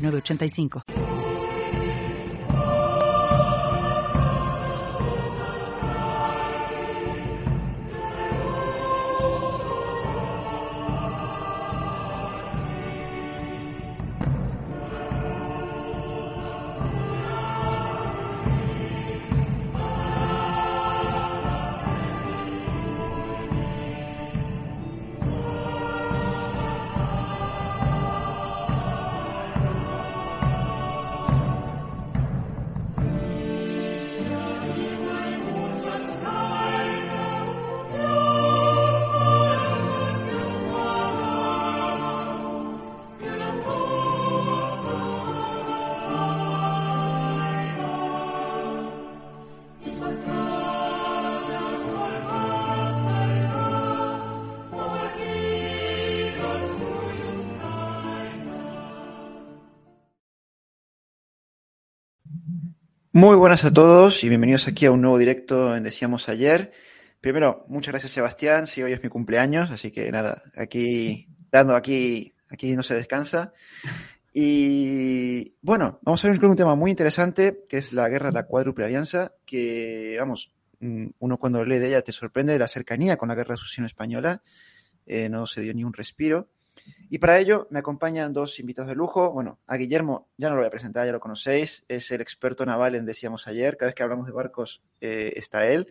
985. Muy buenas a todos y bienvenidos aquí a un nuevo directo en Decíamos Ayer. Primero, muchas gracias Sebastián, si hoy es mi cumpleaños, así que nada, aquí, dando aquí, aquí no se descansa. Y bueno, vamos a ver un tema muy interesante, que es la guerra de la cuádruple alianza, que vamos, mm, uno cuando lee de ella te sorprende de la cercanía con la guerra de sucesión española, eh, no se dio ni un respiro. Y para ello me acompañan dos invitados de lujo. Bueno, a Guillermo ya no lo voy a presentar, ya lo conocéis. Es el experto naval en Decíamos ayer. Cada vez que hablamos de barcos eh, está él.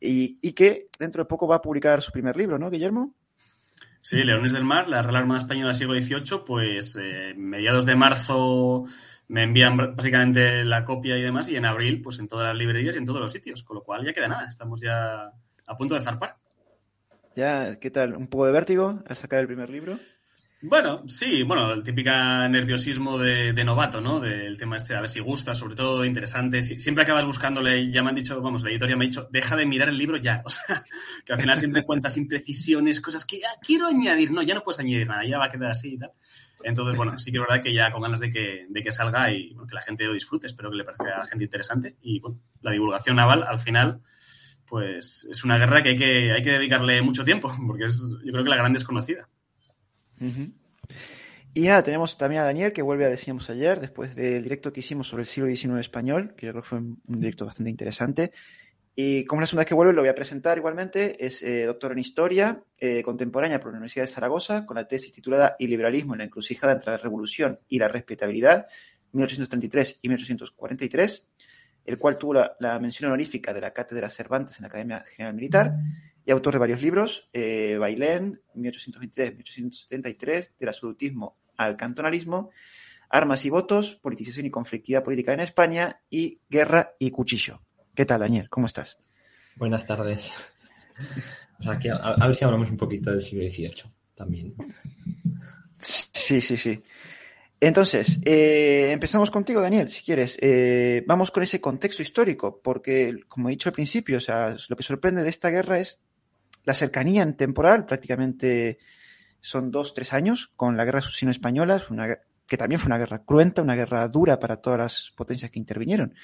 Y, y, que dentro de poco va a publicar su primer libro, ¿no, Guillermo? Sí, Leones del Mar, la Real Armada Española del siglo XVIII, pues eh, mediados de marzo me envían básicamente la copia y demás, y en abril, pues en todas las librerías y en todos los sitios, con lo cual ya queda nada, estamos ya a punto de zarpar. Ya, ¿qué tal? ¿Un poco de vértigo al sacar el primer libro? Bueno, sí, bueno, el típico nerviosismo de, novato, ¿no? Del tema este, a ver si gusta, sobre todo interesante. siempre acabas buscándole, ya me han dicho, vamos, la editorial me ha dicho, deja de mirar el libro ya. O sea, que al final siempre cuentas imprecisiones, cosas que ah, quiero añadir. No, ya no puedes añadir nada, ya va a quedar así y tal. Entonces, bueno, sí que es verdad que ya con ganas de que, de que salga y que la gente lo disfrute, espero que le parezca a la gente interesante. Y bueno, la divulgación naval, al final, pues es una guerra que hay que, hay que dedicarle mucho tiempo, porque es yo creo que la gran desconocida. Y nada, tenemos también a Daniel, que vuelve a decíamos ayer, después del directo que hicimos sobre el siglo XIX español, que yo creo que fue un directo bastante interesante. Y como es la segunda vez que vuelve, lo voy a presentar igualmente. Es eh, doctor en Historia eh, Contemporánea por la Universidad de Zaragoza, con la tesis titulada Y liberalismo en la encrucijada entre la revolución y la respetabilidad, 1833 y 1843 el cual tuvo la, mención honorífica de la Cátedra Cervantes en la Academia General Militar y autor de varios libros, eh, Bailén, 1823-1873, del absolutismo al cantonalismo, Armas y votos, politización y conflictividad política en España y Guerra y cuchillo. ¿Qué tal, Daniel? ¿Cómo estás? Buenas tardes. O sea, a, a ver si hablamos un poquito del siglo XVIII también. Sí, sí, sí. Entonces, eh, empezamos contigo, Daniel, si quieres. Eh, vamos con ese contexto histórico, porque, como he dicho al principio, o sea, lo que sorprende de esta guerra es la cercanía en temporal, prácticamente son dos, tres años, con la guerra sucesión española, que también fue una guerra cruenta, una guerra dura para todas las potencias que intervinieron.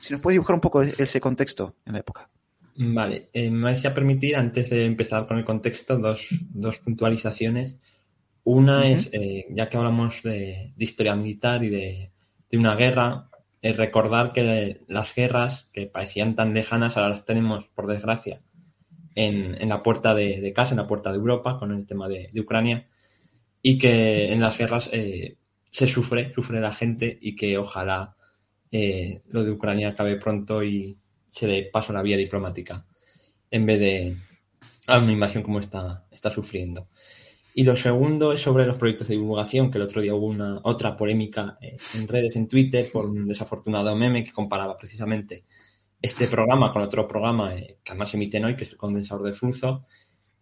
Si nos puedes dibujar un poco ese contexto en la época. Vale, eh, me vais a permitir, antes de empezar con el contexto, dos, dos puntualizaciones. Una es, eh, ya que hablamos de, historia militar y de, una guerra, es recordar que las guerras que parecían tan lejanas ahora las tenemos, por desgracia, en, la puerta de, casa, en la puerta de Europa, con el tema de, Ucrania, y que en las guerras eh, se sufre, sufre la gente y que ojalá eh, lo de Ucrania acabe pronto y se dé paso a la vía diplomática, en vez de a una invasión como está, está sufriendo. Y lo segundo es sobre los proyectos de divulgación, que el otro día hubo una otra polémica eh, en redes, en Twitter, por un desafortunado meme que comparaba precisamente este programa con otro programa eh, que además emiten hoy, que es el condensador de flujo,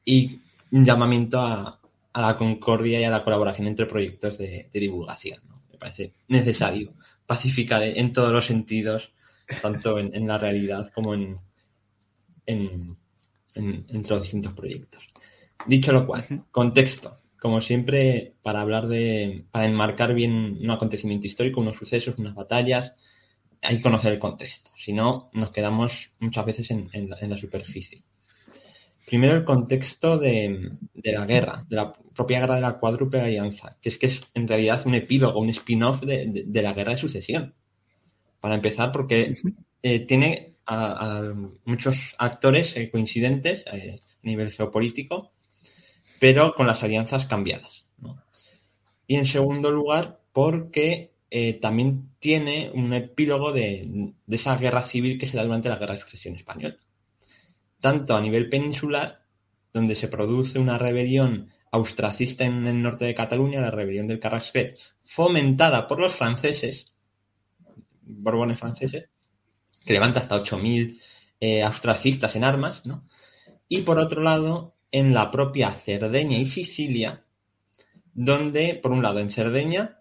y un llamamiento a, la concordia y a la colaboración entre proyectos de, divulgación. me parece necesario pacificar en todos los sentidos, tanto en, la realidad como en, en, entre los distintos proyectos. Dicho lo cual, contexto. Como siempre, para hablar de, para enmarcar bien un acontecimiento histórico, unos sucesos, unas batallas, hay que conocer el contexto. Si no, nos quedamos muchas veces en, la, superficie. Primero el contexto de, la guerra, de la propia guerra de la cuádruple alianza, que es que es en realidad un epílogo, un spin-off de, la guerra de sucesión. Para empezar, porque eh, tiene a, muchos actores eh, coincidentes eh, a nivel geopolítico, pero con las alianzas cambiadas. Y en segundo lugar, porque también tiene un epílogo de, esa guerra civil que se da durante la Guerra de Sucesión Española. Tanto a nivel peninsular, donde se produce una rebelión austracista en el norte de Cataluña, la rebelión del Carrasquet, fomentada por los franceses, borbones franceses, que levanta hasta 8.000 eh, austracistas en armas, ¿no? Y por otro lado, en la propia Cerdeña y Sicilia, donde, por un lado, en Cerdeña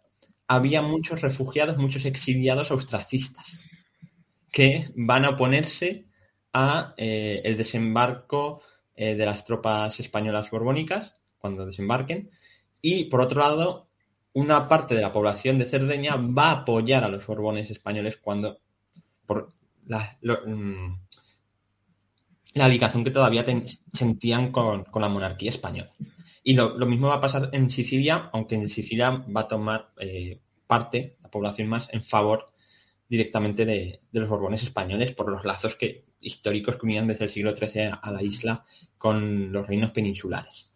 había muchos refugiados, muchos exiliados austracistas, que van a oponerse a eh, el desembarco eh, de las tropas españolas borbónicas cuando desembarquen y por otro lado una parte de la población de Cerdeña va a apoyar a los borbones españoles cuando por la, mm, la ligación que todavía sentían con, la monarquía española. Y lo, mismo va a pasar en Sicilia, aunque en Sicilia va a tomar eh, parte, la población más, en favor directamente de, los Borbones españoles por los lazos que, históricos que unían desde el siglo XIII a la isla con los reinos peninsulares.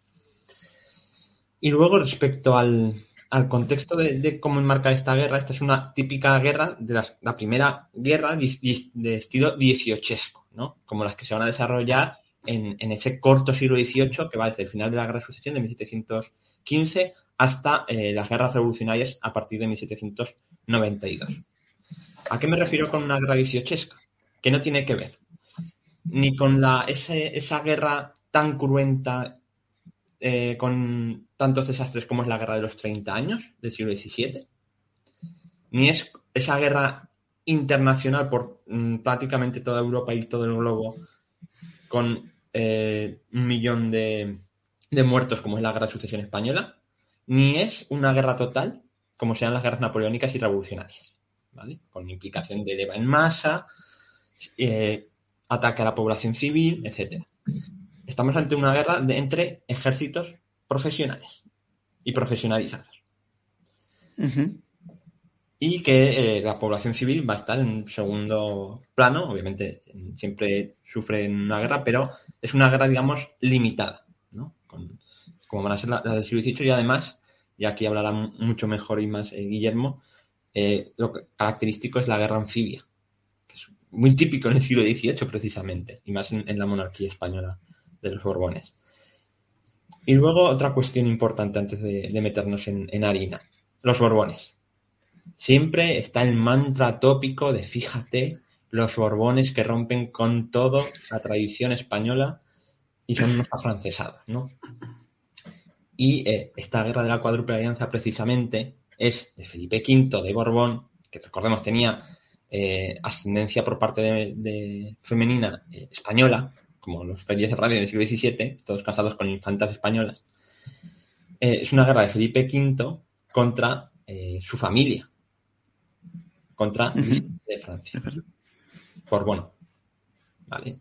Y luego, respecto al, contexto de, cómo enmarcar esta guerra, esta es una típica guerra de la primera guerra de, estilo dieciochesco, ¿no? Como las que se van a desarrollar en, ese corto siglo XVIII que va desde el final de la Guerra de Sucesión de 1715 hasta eh, las guerras revolucionarias a partir de 1792. ¿A qué me refiero con una guerra dieciochesca? Que no tiene que ver ni con la, esa guerra tan cruenta eh, con tantos desastres como es la guerra de los 30 años del siglo XVII, ni es esa guerra internacional por mm, prácticamente toda Europa y todo el globo con eh, un millón de, muertos como es la de sucesión española, ni es una guerra total como sean las guerras napoleónicas y revolucionarias, ¿vale? Con implicación de leva en masa, eh, ataque a la población civil, etcétera. Estamos ante una guerra entre ejércitos profesionales y profesionalizados. Y que eh, la población civil va a estar en segundo plano, obviamente siempre sufre una guerra, pero es una guerra, digamos, limitada, ¿no? como van a ser las la del siglo XVIII y además, y aquí hablará mucho mejor y más eh, Guillermo, eh, lo característico es la guerra anfibia, que es muy típico en el siglo XVIII precisamente, y más en la monarquía española de los Borbones. Y luego otra cuestión importante antes de, meternos en, harina. Los Borbones. Siempre está el mantra tópico de fíjate, los Borbones que rompen con todo la tradición española y son unos afrancesados, ¿no? Y eh, esta guerra de la cuádruple alianza precisamente es de Felipe V de Borbón, que recordemos tenía eh, ascendencia por parte de, femenina eh, española, como los reyes de Francia del siglo XVII, todos casados con infantas españolas, es una guerra de Felipe V contra su familia, contra de Francia. Borbón. ¿Vale?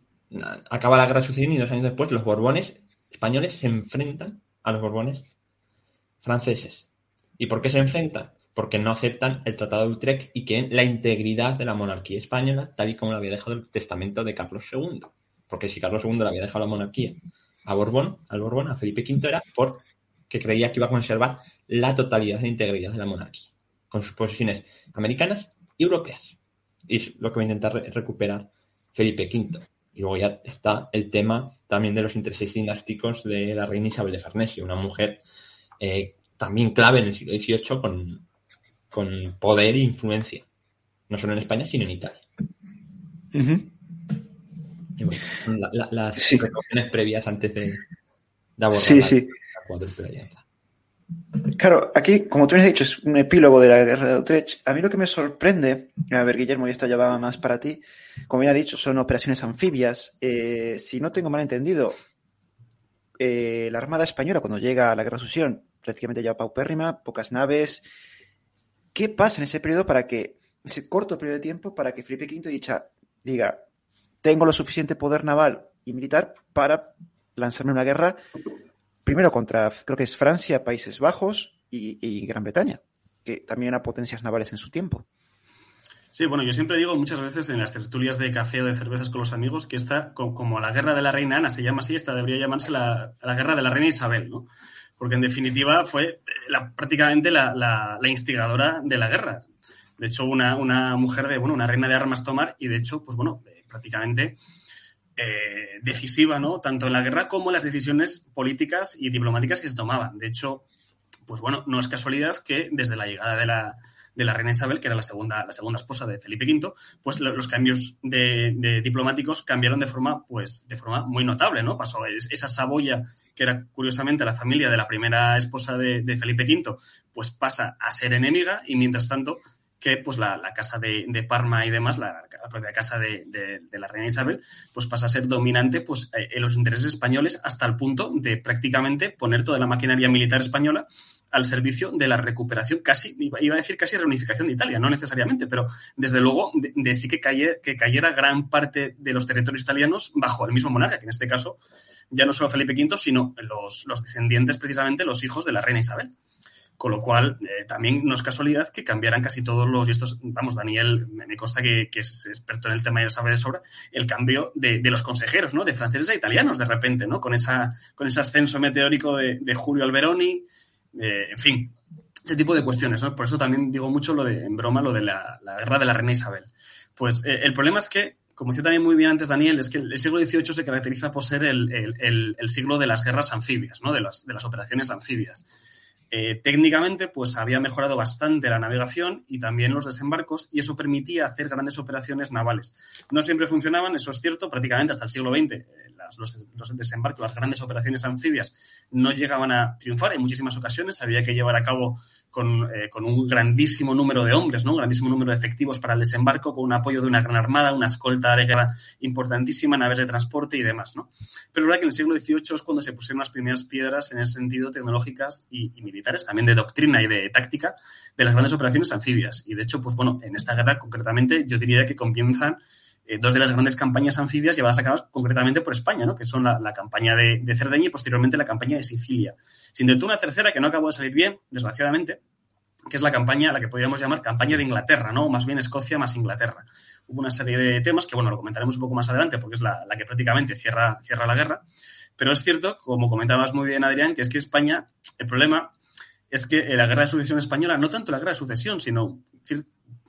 Acaba la guerra de sucesión y dos años después los Borbones españoles se enfrentan a los Borbones franceses. ¿Y por qué se enfrentan? Porque no aceptan el Tratado de Utrecht y que la integridad de la monarquía española, tal y como lo había dejado el testamento de Carlos II porque si Carlos II le había dejado la monarquía a Borbón, al Borbón, a Felipe V, era porque creía que iba a conservar la totalidad e integridad de la monarquía, con sus posesiones americanas y europeas. Y es lo que va a intentar recuperar Felipe V. Y luego ya está el tema también de los intereses dinásticos de la reina Isabel de Farnesio, una mujer eh, también clave en el siglo XVIII con, con poder e influencia, no solo en España, sino en Italia las precauciones previas antes de, abordar sí, sí. Claro, aquí, como tú me has dicho, es un epílogo de la guerra de Utrecht. A mí lo que me sorprende, a ver, Guillermo, y esto ya va más para ti, como ya he dicho, son operaciones anfibias. Eh, si no tengo mal entendido, eh, la Armada Española, cuando llega a la Guerra de Sucesión, prácticamente ya paupérrima, pocas naves. ¿Qué pasa en ese periodo para que, ese corto periodo de tiempo, para que Felipe V dicha, diga, tengo lo suficiente poder naval y militar para lanzarme una guerra primero contra, creo que es Francia, Países Bajos y, Gran Bretaña, que también eran potencias navales en su tiempo. Sí, bueno, yo siempre digo muchas veces en las tertulias de café o de cervezas con los amigos que esta, como la guerra de la reina Ana se llama así, esta debería llamarse la, guerra de la reina Isabel, ¿no? Porque en definitiva fue la, prácticamente la, instigadora de la guerra. De hecho, una, una, mujer de, bueno, una reina de armas tomar y de hecho, pues bueno, eh, prácticamente eh, decisiva, ¿no? Tanto en la guerra como en las decisiones políticas y diplomáticas que se tomaban. De hecho, pues bueno, no es casualidad que desde la llegada de la, de la reina Isabel, que era la segunda, la segunda esposa de Felipe V, pues los cambios de, diplomáticos cambiaron de forma, pues, de forma muy notable, ¿no? Pasó esa Saboya, que era curiosamente la familia de la primera esposa de, de Felipe V, pues pasa a ser enemiga y mientras tanto que pues la, casa de, Parma y demás, la, propia casa de, la reina Isabel, pues pasa a ser dominante pues, eh, en los intereses españoles hasta el punto de prácticamente poner toda la maquinaria militar española al servicio de la recuperación, casi, iba a decir casi reunificación de Italia, no necesariamente, pero desde luego de, sí que, que cayera gran parte de los territorios italianos bajo el mismo monarca, que en este caso ya no solo Felipe V, sino los, los descendientes, precisamente los hijos de la reina Isabel. Con lo cual, eh, también no es casualidad que cambiaran casi todos los, y estos, vamos, Daniel me, consta que, es experto en el tema y lo sabe de sobra, el cambio de, los consejeros, ¿no? De franceses a italianos de repente, ¿no? Con, esa, con ese ascenso meteórico de, Julio Alberoni, eh, en fin, ese tipo de cuestiones. Por eso también digo mucho lo de, en broma, lo de la, guerra de la reina Isabel. Pues eh, el problema es que, como decía también muy bien antes Daniel, es que el, siglo XVIII se caracteriza por ser el, siglo de las guerras anfibias, ¿no? De las, de las operaciones anfibias. Eh, técnicamente, pues había mejorado bastante la navegación y también los desembarcos, y eso permitía hacer grandes operaciones navales. No siempre funcionaban, eso es cierto, prácticamente hasta el siglo XX. Eh, los, desembarcos, las grandes operaciones anfibias no llegaban a triunfar. En muchísimas ocasiones había que llevar a cabo eh, con, un grandísimo número de hombres, ¿no? un grandísimo número de efectivos para el desembarco, con un apoyo de una gran armada, una escolta de guerra importantísima, naves de transporte y demás. ¿no? Pero es verdad que en el siglo XVIII es cuando se pusieron las primeras piedras en ese sentido tecnológicas y, militares, también de doctrina y de táctica de las grandes operaciones anfibias. Y de hecho, pues bueno, en esta guerra concretamente yo diría que comienzan eh, dos de las grandes campañas anfibias llevadas a cabo concretamente por España, ¿no? que son la, campaña de, Cerdeña y posteriormente la campaña de Sicilia. Sin duda una tercera que no acabó de salir bien, desgraciadamente, que es la campaña, la que podríamos llamar campaña de Inglaterra, ¿no? más bien Escocia más Inglaterra. Hubo una serie de temas que, bueno, lo comentaremos un poco más adelante porque es la, que prácticamente cierra, cierra la guerra. Pero es cierto, como comentabas muy bien, Adrián, que es que España, el problema es que la guerra de sucesión española, no tanto la guerra de sucesión, sino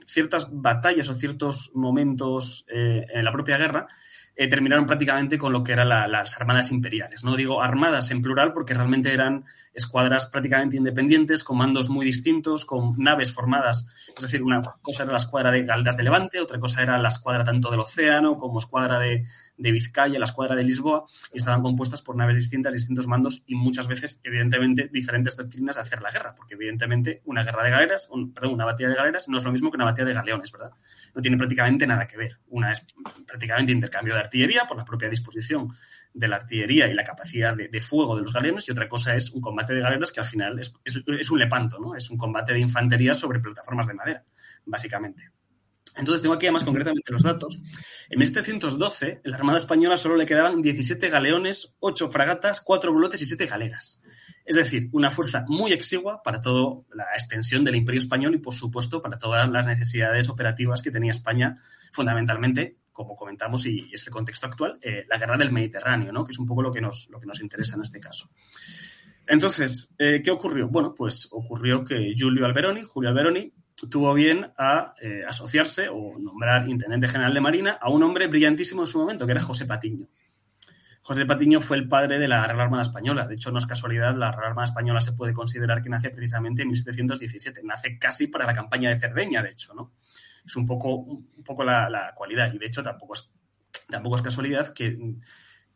ciertas batallas o ciertos momentos eh, en la propia guerra eh, terminaron prácticamente con lo que eran las armadas imperiales. No digo armadas en plural porque realmente eran escuadras prácticamente independientes, con mandos muy distintos, con naves formadas. Es decir, una cosa era la escuadra de Galdas de Levante, otra cosa era la escuadra tanto del océano como escuadra de, de Vizcaya, la escuadra de Lisboa, y estaban compuestas por naves distintas, distintos mandos y muchas veces, evidentemente, diferentes doctrinas de hacer la guerra, porque evidentemente una guerra de galeras, perdón, una batalla de galeras no es lo mismo que una batalla de galeones, ¿verdad? No tiene prácticamente nada que ver. Una es prácticamente intercambio de artillería por la propia disposición de la artillería y la capacidad de, fuego de los galeones y otra cosa es un combate de galeras que al final es, un lepanto, ¿no? Es un combate de infantería sobre plataformas de madera, básicamente. Entonces, tengo aquí además concretamente los datos. En 1712, en la Armada Española solo le quedaban 17 galeones, 8 fragatas, 4 bulotes y 7 galeras. Es decir, una fuerza muy exigua para toda la extensión del Imperio Español y, por supuesto, para todas las necesidades operativas que tenía España, fundamentalmente, como comentamos, y es el contexto actual, eh, la guerra del Mediterráneo, ¿no? que es un poco lo que nos, lo que nos interesa en este caso. Entonces, eh, ¿qué ocurrió? Bueno, pues ocurrió que Julio Alberoni, Julio Alberoni, tuvo bien a eh, asociarse o nombrar intendente general de Marina a un hombre brillantísimo en su momento, que era José Patiño. José Patiño fue el padre de la Real Armada Española. De hecho, no es casualidad, la Real Armada Española se puede considerar que nace precisamente en 1717. Nace casi para la campaña de Cerdeña, de hecho, ¿no? Es un poco, un poco la, cualidad. Y de hecho, tampoco es, tampoco es casualidad que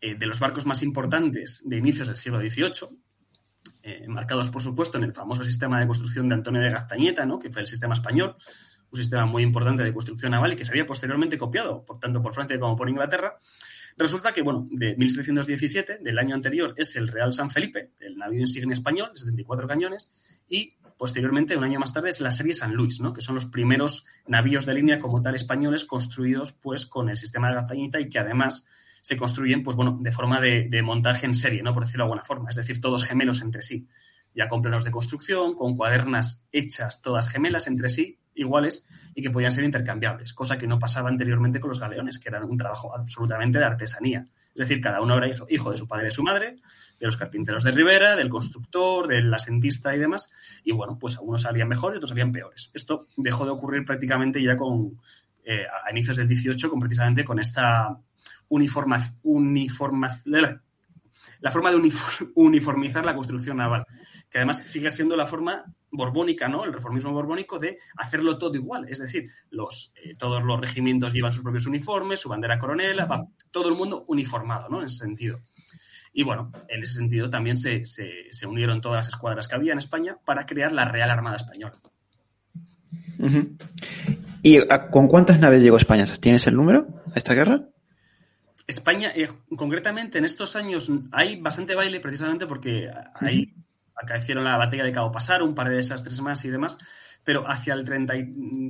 eh, de los barcos más importantes de inicios del siglo XVIII, eh, marcados, por supuesto, en el famoso sistema de construcción de Antonio de Gaztañeta, ¿no? que fue el sistema español, un sistema muy importante de construcción naval y que se había posteriormente copiado, por tanto, por Francia como por Inglaterra. Resulta que, bueno, de 1717, del año anterior, es el Real San Felipe, el navío insignia español, de 74 cañones, y posteriormente, un año más tarde, es la serie San Luis, ¿no? que son los primeros navíos de línea como tal españoles construidos pues con el sistema de Gaztañeta y que además se construyen, pues bueno, de forma de, montaje en serie, ¿no? Por decirlo de alguna forma. Es decir, todos gemelos entre sí. Ya con planos de construcción, con cuadernas hechas todas gemelas entre sí, iguales, y que podían ser intercambiables, cosa que no pasaba anteriormente con los galeones, que eran un trabajo absolutamente de artesanía. Es decir, cada uno era hijo, de su padre y de su madre, de los carpinteros de Rivera, del constructor, del asentista y demás. Y bueno, pues algunos salían mejor y otros salían peores. Esto dejó de ocurrir prácticamente ya con, eh, a inicios del 18, con, precisamente con esta uniforma, uniforma, la forma de uniformizar la construcción naval, que además sigue siendo la forma borbónica, ¿no? El reformismo borbónico de hacerlo todo igual, es decir, los, eh, todos los regimientos llevan sus propios uniformes, su bandera coronela, todo el mundo uniformado, ¿no? En ese sentido. Y bueno, en ese sentido también se, se, unieron todas las escuadras que había en España para crear la Real Armada Española. ¿Y con cuántas naves llegó España? ¿Tienes el número a esta guerra? España, eh, concretamente en estos años, hay bastante baile precisamente porque ahí acaecieron la batalla de Cabo Pasar, un par de desastres más y demás, pero hacia el 30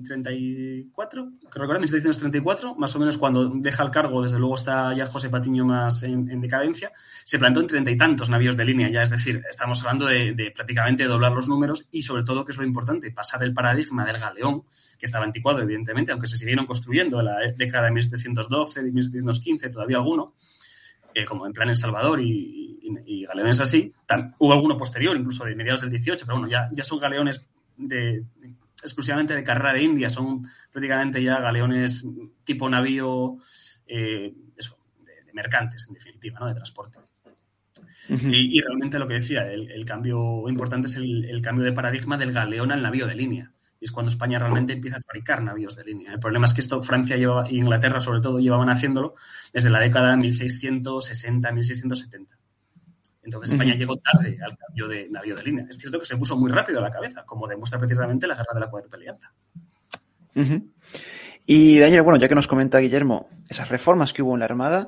34, que recuerdo, 1734, más o menos cuando deja el cargo, desde luego está ya José Patiño más en, decadencia, se plantó en treinta y tantos navíos de línea, ya es decir, estamos hablando de, prácticamente doblar los números y sobre todo, que es lo importante, pasar el paradigma del galeón, que estaba anticuado, evidentemente, aunque se siguieron construyendo en la década de 1712, de 1715, todavía alguno, eh, como en plan El Salvador y, galeones así. hubo alguno posterior, incluso de mediados del 18, pero bueno, ya, ya son galeones de, exclusivamente de carrera de India, son prácticamente ya galeones tipo navío, eh, eso, de, mercantes, en definitiva, ¿no? de transporte. y, realmente lo que decía, el, cambio importante es el, cambio de paradigma del galeón al navío de línea y es cuando España realmente empieza a fabricar navíos de línea. El problema es que esto Francia llevaba, e Inglaterra sobre todo llevaban haciéndolo desde la década de 1660, 1670. Entonces España llegó tarde al cambio de navío de línea. Es cierto que se puso muy rápido a la cabeza, como demuestra precisamente la guerra de la cuadruple Y Daniel, bueno, ya que nos comenta Guillermo, esas reformas que hubo en la Armada,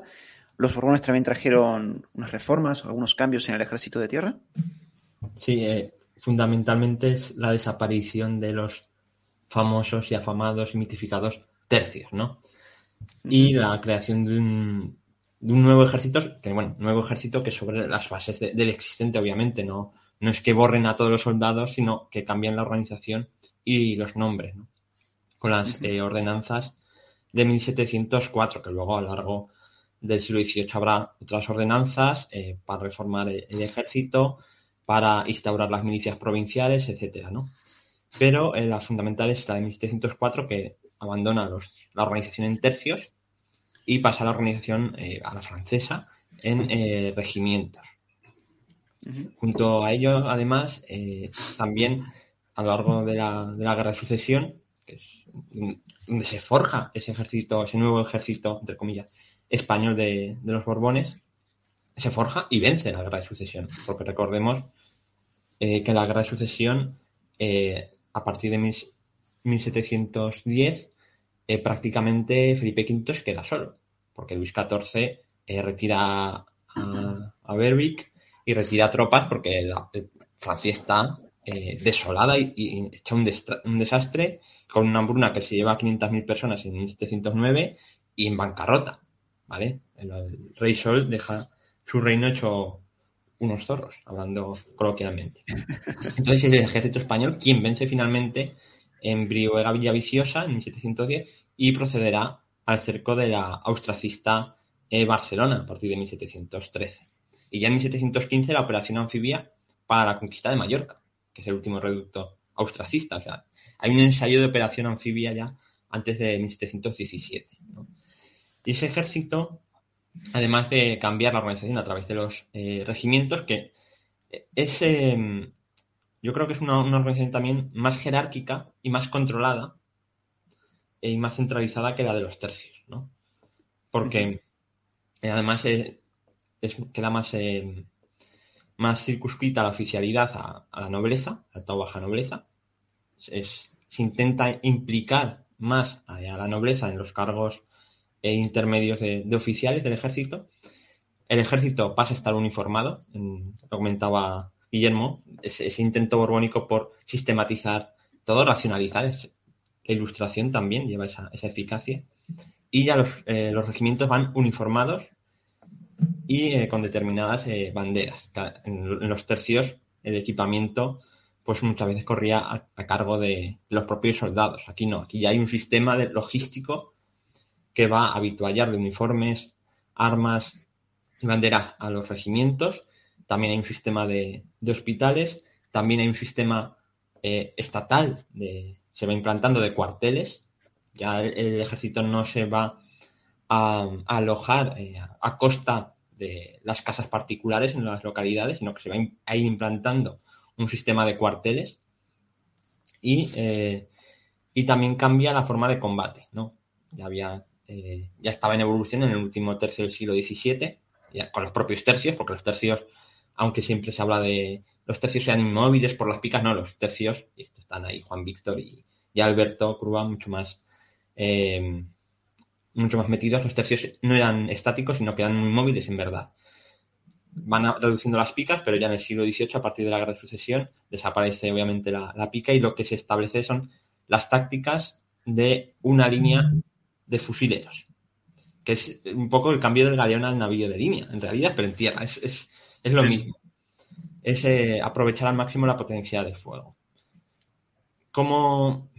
¿los Borbones también trajeron unas reformas o algunos cambios en el ejército de tierra? Sí, eh, fundamentalmente es la desaparición de los famosos y afamados y mitificados tercios, ¿no? Y la creación de un, nuevo ejército, que bueno, nuevo ejército que sobre las bases del existente, obviamente, no, no es que borren a todos los soldados, sino que cambian la organización y los nombres, ¿no? Con las eh, ordenanzas de 1704, que luego a lo largo del siglo XVIII habrá otras ordenanzas eh, para reformar el ejército, para instaurar las milicias provinciales, etcétera, ¿no? Pero eh, la fundamental es la de 1704 que abandona los, la organización en tercios y pasa a la organización eh, a la francesa en eh, regimientos. Junto a ello, además, también a lo largo de la, de la guerra de sucesión, que es donde se forja ese ejército, ese nuevo ejército, entre comillas, español de, de los Borbones, se forja y vence la guerra de sucesión. Porque recordemos eh, que la guerra de sucesión, eh, a partir de 1710, eh, prácticamente Felipe V se queda solo, porque Luis XIV retira a, Berwick y retira tropas porque la, Francia está desolada y, hecha un, desastre con una hambruna que se lleva a 500.000 personas en 1709 y en bancarrota, ¿vale? el rey Sol deja su reino hecho unos zorros, hablando coloquialmente. Entonces es el ejército español quien vence finalmente en Brihuega Villaviciosa en 1710 y procederá al cerco de la austracista eh, Barcelona a partir de 1713. Y ya en 1715 la operación anfibia para la conquista de Mallorca, que es el último reducto austracista. O sea, hay un ensayo de operación anfibia ya antes de 1717. Y ese ejército además de cambiar la organización a través de los eh, regimientos, que es, em, yo creo que es una, organización también más jerárquica y más controlada y más centralizada que la de los tercios, ¿no? Porque eh, además es, queda más, em, más circunscrita la oficialidad a, la nobleza, alta o baja nobleza. se intenta implicar más a, la nobleza en los cargos e intermedios de, oficiales del ejército. El ejército pasa a estar uniformado, lo comentaba Guillermo, ese, intento borbónico por sistematizar todo, racionalizar. La ilustración también lleva esa, eficacia. Y ya los, eh, los regimientos van uniformados y eh, con determinadas eh, banderas. En, los tercios el equipamiento pues muchas veces corría a, cargo de, los propios soldados. Aquí no, aquí ya hay un sistema de logístico que va a habituallar de uniformes, armas y banderas a los regimientos. También hay un sistema de, hospitales, también hay un sistema estatal, de, se va implantando de cuarteles. Ya el, ejército no se va a, alojar a costa de las casas particulares en las localidades, sino que se va a ir implantando un sistema de cuarteles y, eh, y también cambia la forma de combate, ¿no? Ya había, eh, ya estaba en evolución en el último tercio del siglo XVII, ya con los propios tercios, porque los tercios, aunque siempre se habla de los tercios sean inmóviles por las picas, no, los tercios, y están ahí Juan Víctor y, Alberto Crua mucho más eh, mucho más metidos, los tercios no eran estáticos, sino que eran muy móviles en verdad. Van reduciendo las picas, pero ya en el siglo XVIII, a partir de la Guerra de Sucesión, desaparece obviamente la, pica y lo que se establece son las tácticas de una línea de fusileros, que es un poco el cambio del galeón al navío de línea, en realidad, pero en tierra, es, lo mismo. Es eh, aprovechar al máximo la potencia del fuego. Como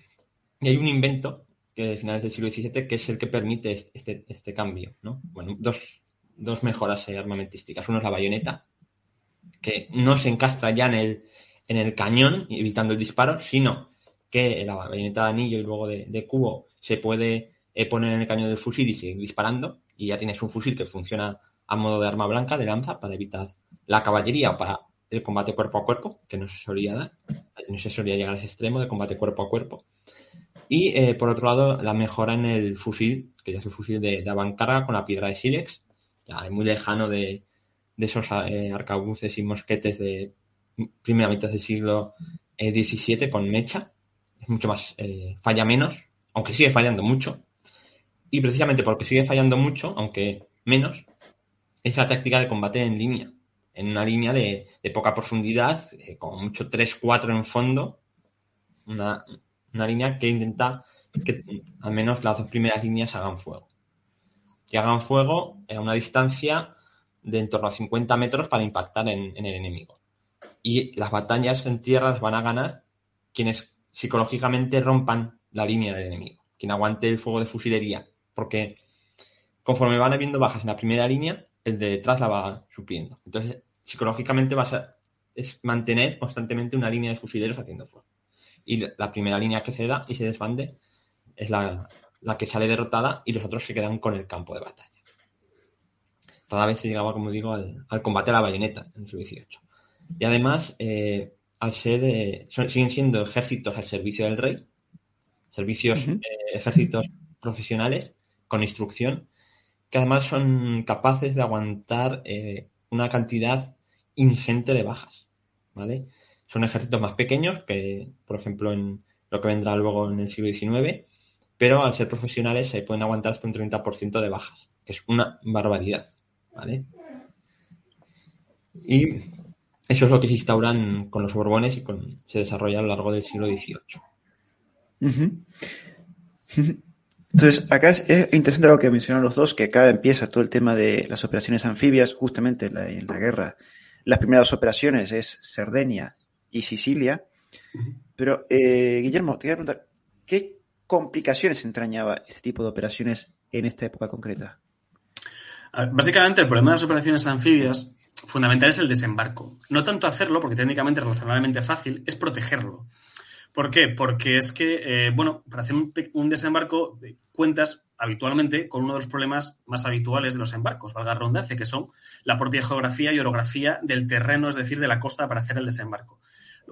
y hay un invento que finales del siglo XVII, que es el que permite este, este cambio, ¿no? Bueno, dos, dos mejoras armamentísticas. Uno es la bayoneta, que no se encastra ya en el, en el cañón, evitando el disparo, sino que la bayoneta de anillo y luego de, cubo se puede eh, poner en el cañón del fusil y seguir disparando, y ya tienes un fusil que funciona a modo de arma blanca, de lanza, para evitar la caballería para el combate cuerpo a cuerpo, que no se solía dar, no se solía llegar a ese extremo de combate cuerpo a cuerpo. Y eh, por otro lado, la mejora en el fusil, que ya es el fusil de, de con la piedra de sílex, ya es muy lejano de, esos eh, arcabuces y mosquetes de primera mitad del siglo XVII eh, con mecha. Es mucho más, falla menos, aunque sigue fallando mucho. Y precisamente porque sigue fallando mucho, aunque menos, es la táctica de combate en línea. En una línea de, de poca profundidad, con mucho 3-4 en fondo, una, una línea que intenta que al menos las dos primeras líneas hagan fuego. Que hagan fuego a una distancia de en torno a 50 metros para impactar en, el enemigo. Y las batallas en tierra las van a ganar quienes psicológicamente rompan la línea del enemigo. Quien aguante el fuego de fusilería. Porque conforme van habiendo bajas en la primera línea, el de detrás la va supliendo. Entonces, psicológicamente vas a es mantener constantemente una línea de fusileros haciendo fuego y la primera línea que ceda y se desbande es la, que sale derrotada y los otros se quedan con el campo de batalla. Rara vez se llegaba, como digo, al, combate a la bayoneta en el siglo XVIII. Y además, eh, al ser, eh, siguen siendo ejércitos al servicio del rey, servicios, eh, ejércitos profesionales con instrucción, que además son capaces de aguantar una cantidad ingente de bajas, ¿vale? Son ejércitos más pequeños que, por ejemplo, en lo que vendrá luego en el siglo XIX, pero al ser profesionales se pueden aguantar hasta un 30% de bajas, que es una barbaridad, ¿vale? Y eso es lo que se instauran con los Borbones y se desarrolla a lo largo del siglo XVIII. Entonces, acá es, interesante lo que mencionan los dos, que acá empieza todo el tema de las operaciones anfibias, justamente en la, guerra. Las primeras operaciones es Cerdeña y Sicilia. Pero, eh, Guillermo, te voy a preguntar, ¿qué complicaciones entrañaba este tipo de operaciones en esta época concreta? Básicamente, el problema de las operaciones anfibias fundamental es el desembarco. No tanto hacerlo, porque técnicamente es razonablemente fácil, es protegerlo. ¿Por qué? Porque es que, eh, bueno, para hacer un, desembarco cuentas habitualmente con uno de los problemas más habituales de los embarcos, valga redundancia, que son la propia geografía y orografía del terreno, es decir, de la costa para hacer el desembarco.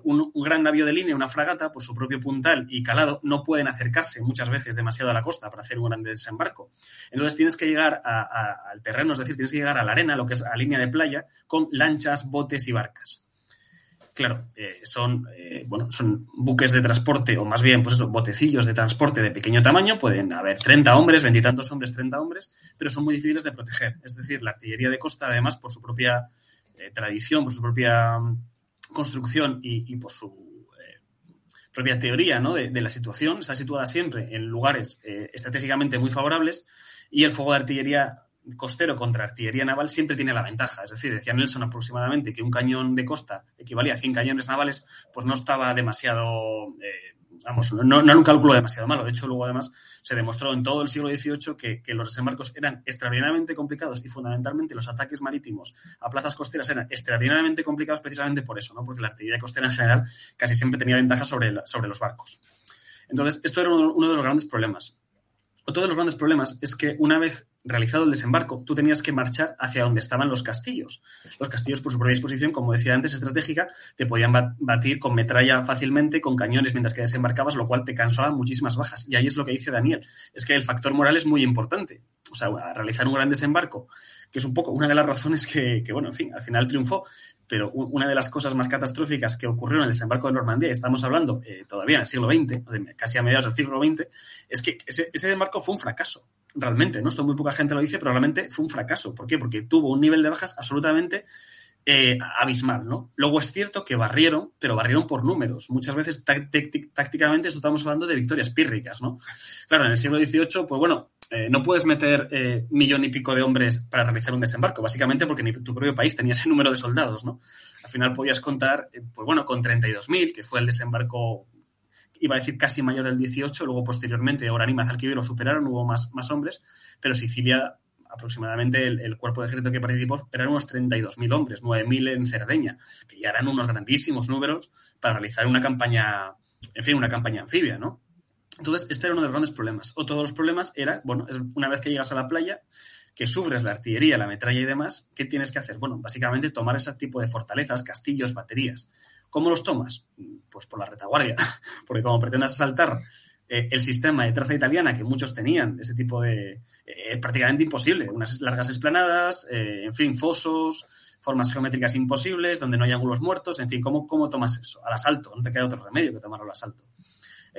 Un, gran navío de línea, una fragata, por su propio puntal y calado, no pueden acercarse muchas veces demasiado a la costa para hacer un gran desembarco. Entonces tienes que llegar al terreno, es decir, tienes que llegar a la arena, lo que es a línea de playa, con lanchas, botes y barcas. Claro, eh, son, eh, bueno, son buques de transporte, o más bien, pues eso, botecillos de transporte de pequeño tamaño, pueden haber 30 hombres, veintitantos hombres, 30 hombres, pero son muy difíciles de proteger. Es decir, la artillería de costa, además, por su propia eh, tradición, por su propia construcción y, por su propia teoría ¿no? de, la situación, está situada siempre en lugares estratégicamente muy favorables y el fuego de artillería costero contra artillería naval siempre tiene la ventaja. Es decir, decía Nelson aproximadamente que un cañón de costa equivalía a 100 cañones navales, pues no estaba demasiado, eh, vamos, no, era un cálculo demasiado malo. De hecho, luego además se demostró en todo el siglo XVIII que, los desembarcos eran extraordinariamente complicados y fundamentalmente los ataques marítimos a plazas costeras eran extraordinariamente complicados precisamente por eso, ¿no? porque la artillería costera en general casi siempre tenía ventaja sobre, sobre los barcos. Entonces, esto era uno de los grandes problemas. Otro de los grandes problemas es que una vez realizado el desembarco, tú tenías que marchar hacia donde estaban los castillos. Los castillos, por su propia disposición, como decía antes, estratégica, te podían batir con metralla fácilmente, con cañones mientras que desembarcabas, lo cual te causaba muchísimas bajas. Y ahí es lo que dice Daniel, es que el factor moral es muy importante. O sea, realizar un gran desembarco, que es un poco una de las razones que, bueno, en fin, al final triunfó, pero una de las cosas más catastróficas que ocurrió en el desembarco de Normandía, estamos hablando eh, todavía en el siglo XX, casi a mediados del siglo XX, es que ese, desembarco fue un fracaso, realmente, ¿no? Esto muy poca gente lo dice, pero realmente fue un fracaso. ¿Por qué? Porque tuvo un nivel de bajas absolutamente eh, abismal, ¿no? Luego es cierto que barrieron, pero barrieron por números. Muchas veces tácticamente estamos hablando de victorias pírricas, ¿no? Claro, en el siglo XVIII, pues bueno, eh, no puedes meter eh, millón y pico de hombres para realizar un desembarco, básicamente porque ni tu propio país tenía ese número de soldados, ¿no? Al final podías contar, pues bueno, con 32.000, que fue el desembarco, iba a decir casi mayor del 18, luego posteriormente Orán y Mazalquivir lo superaron, hubo más, más hombres, pero Sicilia aproximadamente el, cuerpo de ejército que participó eran unos 32.000 hombres, 9.000 en Cerdeña, que ya eran unos grandísimos números para realizar una campaña, en fin, una campaña anfibia, ¿no? Entonces, este era uno de los grandes problemas. Otro de los problemas era, bueno, una vez que llegas a la playa, que sufres la artillería, la metralla y demás, ¿qué tienes que hacer? Bueno, básicamente tomar ese tipo de fortalezas, castillos, baterías. ¿Cómo los tomas? Pues por la retaguardia, porque como pretendas asaltar eh, el sistema de traza italiana que muchos tenían, ese tipo de... Eh, es prácticamente imposible. Unas largas esplanadas, eh, en fin, fosos, formas geométricas imposibles, donde no hay ángulos muertos, en fin, ¿cómo, ¿cómo tomas eso? Al asalto, no te queda otro remedio que tomarlo al asalto.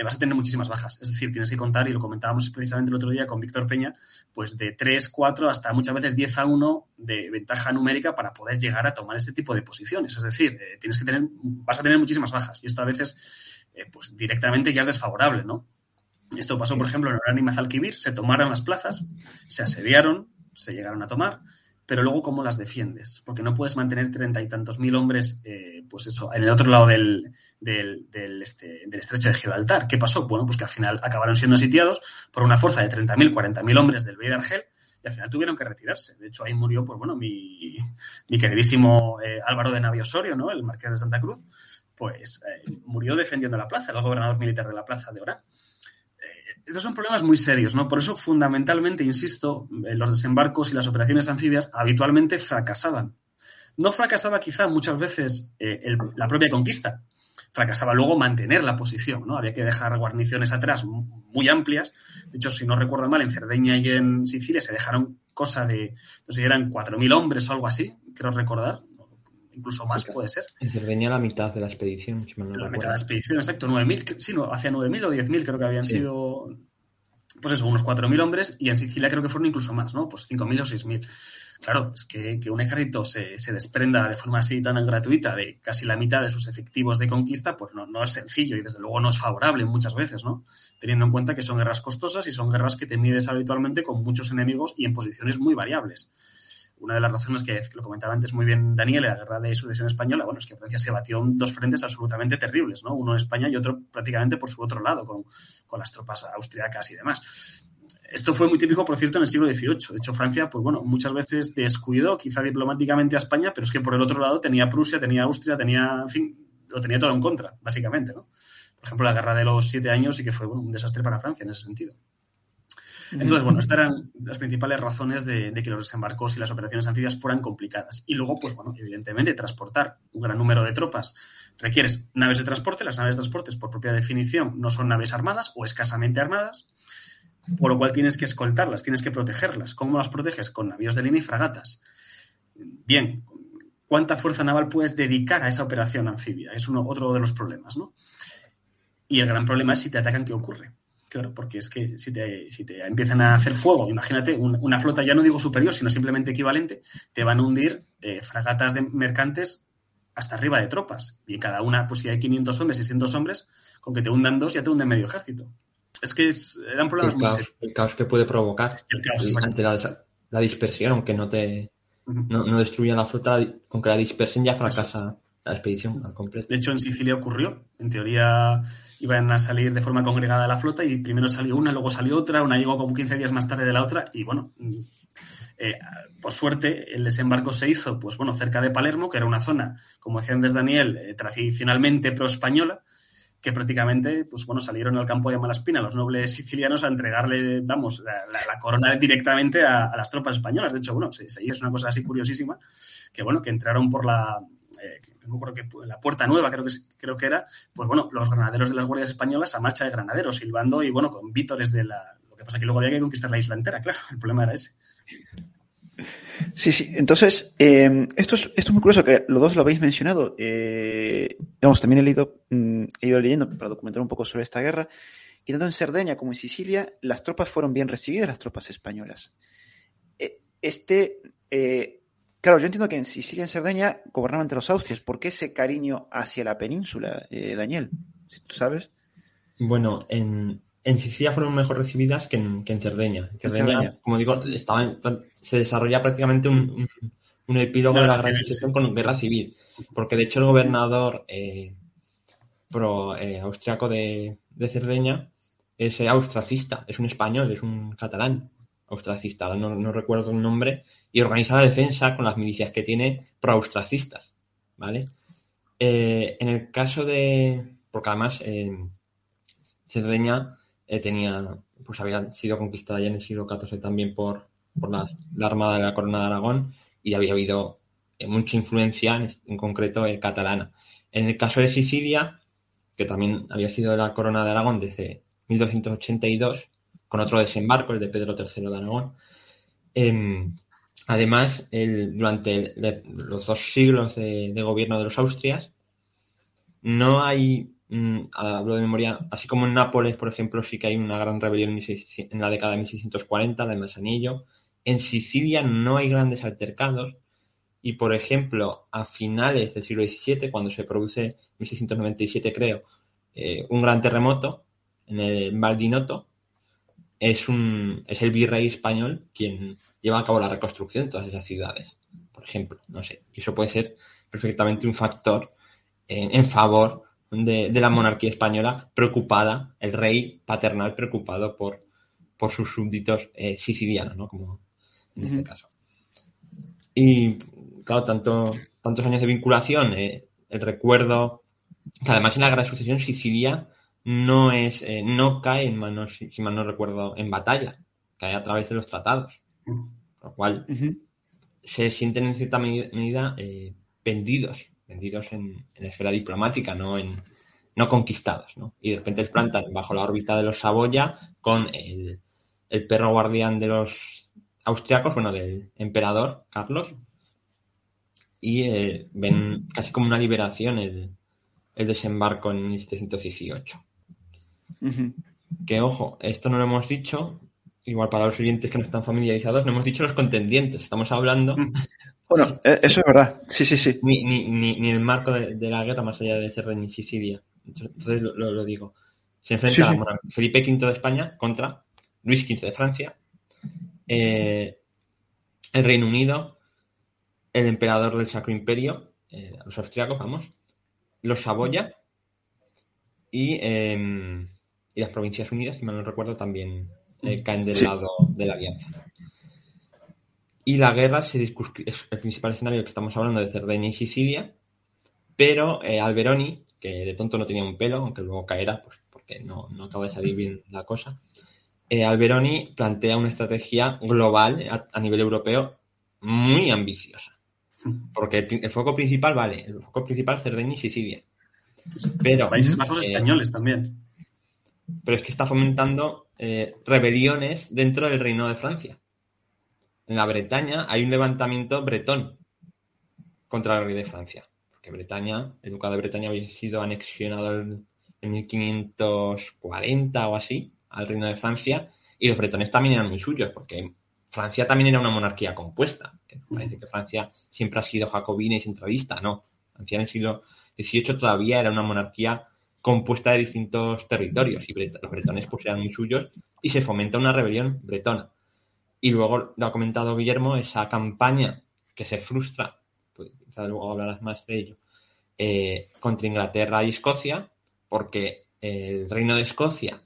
Eh, vas a tener muchísimas bajas. Es decir, tienes que contar, y lo comentábamos precisamente el otro día con Víctor Peña, pues de 3, 4 hasta muchas veces 10 a 1 de ventaja numérica para poder llegar a tomar este tipo de posiciones. Es decir, eh, tienes que tener, vas a tener muchísimas bajas y esto a veces, eh, pues directamente ya es desfavorable, ¿no? Esto pasó, por ejemplo, en Orán y Mazalquivir, se tomaron las plazas, se asediaron, se llegaron a tomar, pero luego cómo las defiendes, porque no puedes mantener treinta y tantos mil hombres, pues eso, en el otro lado del, del, este, del, estrecho de Gibraltar. ¿Qué pasó? Bueno, pues que al final acabaron siendo sitiados por una fuerza de 30.000, 40.000 hombres del Bey de Argel y al final tuvieron que retirarse. De hecho, ahí murió, pues bueno, mi, mi queridísimo eh, Álvaro de Navio Osorio, ¿no? El marqués de Santa Cruz, pues eh, murió defendiendo la plaza, el gobernador militar de la plaza de Orán estos son problemas muy serios, ¿no? Por eso, fundamentalmente, insisto, los desembarcos y las operaciones anfibias habitualmente fracasaban. No fracasaba quizá muchas veces eh, la propia conquista, fracasaba luego mantener la posición, ¿no? Había que dejar guarniciones atrás muy amplias. De hecho, si no recuerdo mal, en Cerdeña y en Sicilia se dejaron cosa de, no sé si eran 4.000 hombres o algo así, creo recordar, incluso más puede ser. En Cerdeña la mitad de la expedición. la mitad de la expedición, exacto, 9.000, sí, no, hacia 9.000 o 10.000 creo que habían sido, pues eso, unos 4.000 hombres y en Sicilia creo que fueron incluso más, ¿no? Pues 5.000 o 6.000. Claro, es que, que un ejército se, se, desprenda de forma así tan gratuita de casi la mitad de sus efectivos de conquista, pues no, no es sencillo y desde luego no es favorable muchas veces, ¿no? Teniendo en cuenta que son guerras costosas y son guerras que te mides habitualmente con muchos enemigos y en posiciones muy variables una de las razones que, lo comentaba antes muy bien Daniel, la guerra de sucesión española, bueno, es que Francia se batió en dos frentes absolutamente terribles, ¿no? Uno en España y otro prácticamente por su otro lado, con, con las tropas austriacas y demás. Esto fue muy típico, por cierto, en el siglo XVIII. De hecho, Francia, pues bueno, muchas veces descuidó, quizá diplomáticamente a España, pero es que por el otro lado tenía Prusia, tenía Austria, tenía, en fin, lo tenía todo en contra, básicamente, ¿no? Por ejemplo, la guerra de los siete años y que fue un desastre para Francia en ese sentido. Entonces, bueno, estas eran las principales razones de, que los desembarcos y las operaciones anfibias fueran complicadas. Y luego, pues bueno, evidentemente, transportar un gran número de tropas requieres naves de transporte. Las naves de transporte, por propia definición, no son naves armadas o escasamente armadas, por lo cual tienes que escoltarlas, tienes que protegerlas. ¿Cómo las proteges? Con navíos de línea y fragatas. Bien, ¿cuánta fuerza naval puedes dedicar a esa operación anfibia? Es uno, otro de los problemas, ¿no? Y el gran problema es si te atacan, ¿qué ocurre? Claro, porque es que si te, si te empiezan a hacer fuego, imagínate, una flota, ya no digo superior, sino simplemente equivalente, te van a hundir eh, fragatas de mercantes hasta arriba de tropas. Y cada una, pues si hay 500 hombres, 600 hombres, con que te hundan dos, ya te hunden medio ejército. Es que es, eran problemas muy serios. El caos que puede provocar El caos, ante la, la, dispersión, aunque no te no, no destruya la flota, con que la dispersen ya fracasa la expedición al completo. De hecho, en Sicilia ocurrió. En teoría iban a salir de forma congregada la flota y primero salió una, luego salió otra, una llegó como 15 días más tarde de la otra y bueno, eh, por suerte el desembarco se hizo pues bueno, cerca de Palermo, que era una zona, como decía antes Daniel, eh, tradicionalmente pro-española, que prácticamente pues bueno, salieron al campo de Malaspina los nobles sicilianos a entregarle, vamos, la, corona directamente a, las tropas españolas. De hecho, bueno, se, es una cosa así curiosísima, que bueno, que entraron por la, eh, la Puerta Nueva, creo que, creo que era, pues bueno, los granaderos de las guardias españolas a marcha de granaderos, silbando y bueno, con vítores de la. Lo que pasa que luego había que conquistar la isla entera, claro, el problema era ese. Sí, sí. Entonces, em, esto, es, esto es muy curioso que los dos lo habéis mencionado. Eh, también he leído, mm, he ido leyendo para documentar un poco sobre esta guerra. Y tanto en Cerdeña como en Sicilia, las tropas fueron bien recibidas, las tropas españolas. E, este, eh, Claro, yo entiendo que en Sicilia y en Cerdeña gobernaban entre los austrias. ¿Por qué ese cariño hacia la península, eh, Daniel? ¿Tú sabes? Bueno, en, Sicilia fueron mejor recibidas que en, Cerdeña. En Cerdeña, como digo, estaba se desarrolla prácticamente un, epílogo de la Gran Inquisición con guerra civil. Porque de hecho el gobernador eh, pro eh, austriaco de, Cerdeña es austracista, es un español, es un catalán austracista, no, no recuerdo el nombre, y organiza la defensa con las milicias que tiene pro-austracistas, ¿vale? Eh, en el caso de... porque además eh, Cerdeña eh, tenía, pues había sido conquistada ya en el siglo XIV también por, por la, Armada de la Corona de Aragón y había habido eh, mucha influencia, en, concreto catalana. En el caso de Sicilia, que también había sido de la Corona de Aragón desde 1282, con otro desembarco, el de Pedro III de Aragón, em, Además, durante los dos siglos de, gobierno de los Austrias, no hay, mm, hablo de memoria, así como en Nápoles, por ejemplo, sí que hay una gran rebelión en la década de 1640, la de Manzanillo. En Sicilia no hay grandes altercados y, por ejemplo, a finales del siglo XVII, cuando se produce, 1697 creo, eh, un gran terremoto en el Valdinoto, es, un, es el virrey español quien lleva a cabo la reconstrucción de todas esas ciudades, por ejemplo. No sé. Y eso puede ser perfectamente un factor en, favor de, la monarquía española preocupada, el rey paternal preocupado por, por sus súbditos eh, sicilianos, ¿no? Como en este caso. Y claro, tanto, tantos años de vinculación, eh, el recuerdo, que además en la Gran Sucesión Sicilia no es, eh, no cae en manos, si mal no recuerdo, en batalla, cae a través de los tratados. Lo cual se sienten en cierta medida eh, vendidos, vendidos en, la esfera diplomática, no en no conquistados, ¿no? Y de repente les plantan bajo la órbita de los Saboya con el, perro guardián de los austriacos, bueno, del emperador Carlos, y eh, ven casi como una liberación el, desembarco en 1718. Que ojo, esto no lo hemos dicho, igual para los oyentes que no están familiarizados, no hemos dicho los contendientes, estamos hablando... Bueno, e-, eso es verdad, sí, sí, sí. Ni, ni, ni, el marco de, la guerra más allá de Cerren y Sicilia. Entonces lo, lo, digo. Se enfrenta Felipe V de España contra Luis XV de Francia, eh, el Reino Unido, el emperador del Sacro Imperio, eh, los austriacos, vamos, los Saboya y, em, y las Provincias Unidas, si mal no recuerdo, también eh, caen del lado de la alianza. Y la guerra se es el principal escenario que estamos hablando de Cerdeña y Sicilia, pero eh, Alberoni, que de tonto no tenía un pelo, aunque luego caerá, pues porque no, no acaba de salir bien la cosa, eh, Alberoni plantea una estrategia global a, nivel europeo muy ambiciosa. Porque el, foco principal, vale, el foco principal Cerdeña y Sicilia. Pero, Países Bajos eh, españoles también. Pero es que está fomentando eh, rebeliones dentro del Reino de Francia. En la Bretaña hay un levantamiento bretón contra el rey de Francia. Porque Bretaña, el ducado de Bretaña había sido anexionado en 1540 o así al Reino de Francia, y los bretones también eran muy suyos, porque Francia también era una monarquía compuesta. Parece que Francia siempre ha sido jacobina y centralista, no. Francia en el siglo XVIII todavía era una monarquía compuesta de distintos territorios y los bretones pues eran muy suyos y se fomenta una rebelión bretona. Y luego lo ha comentado Guillermo, esa campaña que se frustra, pues, quizás luego hablarás más de ello, eh, contra Inglaterra y Escocia, porque el reino de Escocia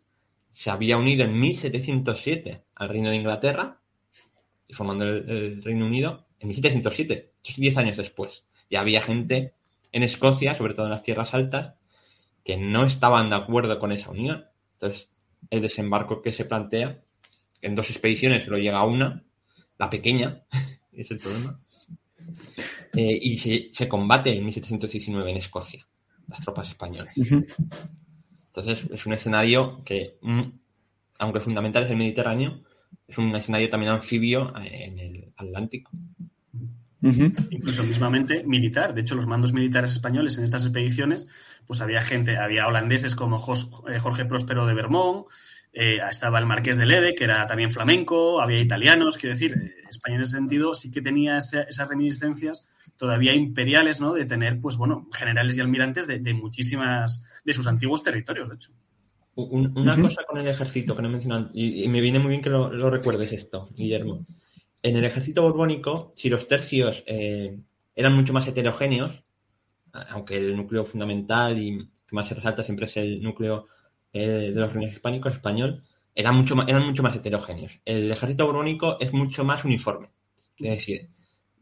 se había unido en 1707 al Reino de Inglaterra, y formando el, Reino Unido en 1707, 10 años después. Y había gente en Escocia, sobre todo en las tierras altas, que no estaban de acuerdo con esa unión. Entonces, el desembarco que se plantea, en dos expediciones lo llega una, la pequeña, es el problema, eh, y se, combate en 1719 en Escocia, las tropas españolas. Entonces, es un escenario que, mm, aunque fundamental es el Mediterráneo, es un escenario también anfibio eh, en el Atlántico. Incluso mismamente militar. De hecho, los mandos militares españoles en estas expediciones, pues había gente, había holandeses como eh, Jorge Próspero de Vermont, eh, estaba el Marqués de Lede, que era también flamenco, había italianos, quiero decir, España en ese sentido sí que tenía esas reminiscencias todavía imperiales, ¿no? De tener, pues bueno, generales y almirantes de, muchísimas, de sus antiguos territorios, de hecho. una cosa con el ejército que no he mencionado, y, me viene muy bien que lo, recuerdes esto, Guillermo. En el ejército borbónico, si los tercios eh, eran mucho más heterogéneos, aunque el núcleo fundamental y que más se resalta siempre es el núcleo eh, de los reinos hispánicos, español, eran mucho, más, eran mucho más heterogéneos. El ejército borbónico es mucho más uniforme. Es decir,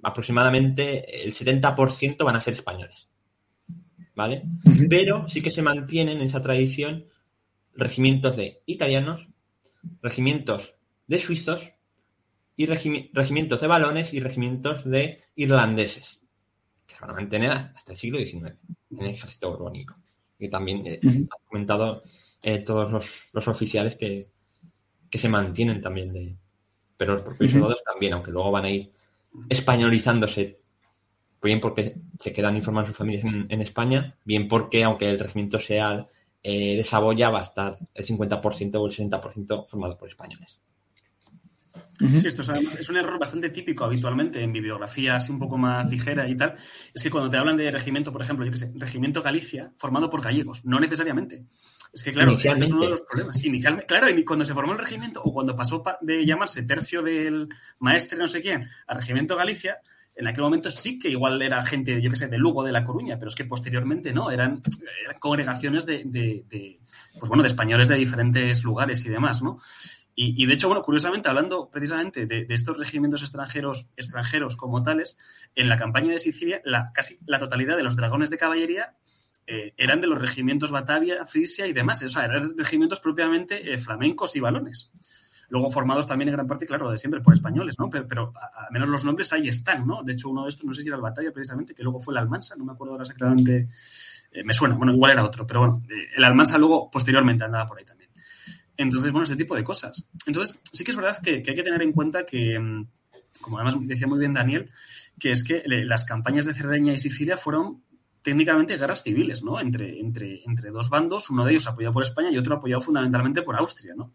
aproximadamente el 70% van a ser españoles. ¿Vale? Pero sí que se mantienen en esa tradición regimientos de italianos, regimientos de suizos y regimientos de balones y regimientos de irlandeses, que se van a mantener hasta el siglo XIX en el ejército borbónico. Y también eh, han comentado eh, todos los, oficiales que, se mantienen también de. Pero los propios soldados también, aunque luego van a ir españolizándose, bien porque se quedan informados sus familias en, España, bien porque aunque el regimiento sea eh, de Saboya, va a estar el 50% o el 60% formado por españoles. Sí, esto es, un error bastante típico habitualmente en bibliografía así un poco más ligera y tal. Es que cuando te hablan de regimiento, por ejemplo, yo qué sé, regimiento Galicia, formado por gallegos, no necesariamente. Es que, claro, este es uno de los problemas. Inicialmente, claro, cuando se formó el regimiento o cuando pasó de llamarse tercio del maestre no sé quién a regimiento Galicia, en aquel momento sí que igual era gente, yo qué sé, de Lugo, de La Coruña, pero es que posteriormente no, eran, congregaciones de, de, pues bueno, de españoles de diferentes lugares y demás, ¿no? Y, de hecho, bueno, curiosamente, hablando precisamente de, estos regimientos extranjeros, extranjeros como tales, en la campaña de Sicilia, la, casi la totalidad de los dragones de caballería eh, eran de los regimientos Batavia, Frisia y demás. O sea, eran regimientos propiamente eh, flamencos y balones. Luego formados también en gran parte, claro, de siempre por españoles, ¿no? Pero, al menos los nombres ahí están, ¿no? De hecho, uno de estos, no sé si era el Batavia precisamente, que luego fue el Almansa, no me acuerdo ahora exactamente. Eh, me suena, bueno, igual era otro, pero bueno, el Almansa luego posteriormente andaba por ahí también. Entonces, bueno, ese tipo de cosas. Entonces, sí que es verdad que, hay que tener en cuenta que, mm, como además decía muy bien Daniel, que es que las campañas de Cerdeña y Sicilia fueron técnicamente guerras civiles, ¿no? Entre, entre, entre dos bandos, uno de ellos apoyado por España y otro apoyado fundamentalmente por Austria, ¿no?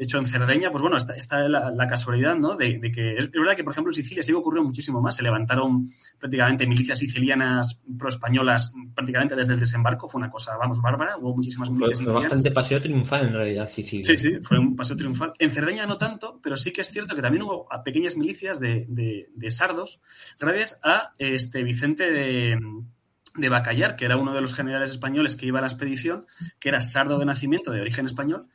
De hecho, en Cerdeña, pues bueno, está, está la, casualidad, ¿no? De, que es, verdad que, por ejemplo, en Sicilia sí ocurrió muchísimo más. Se levantaron prácticamente milicias sicilianas pro-españolas prácticamente desde el desembarco. Fue una cosa, vamos, bárbara. Hubo muchísimas milicias fue, bastante paseo triunfal en realidad, Sicilia. Sí, sí, fue un paseo triunfal. En Cerdeña no tanto, pero sí que es cierto que también hubo pequeñas milicias de, de sardos gracias a este Vicente de de Bacallar, que era uno de los generales españoles que iba a la expedición, que era sardo de nacimiento, de origen español,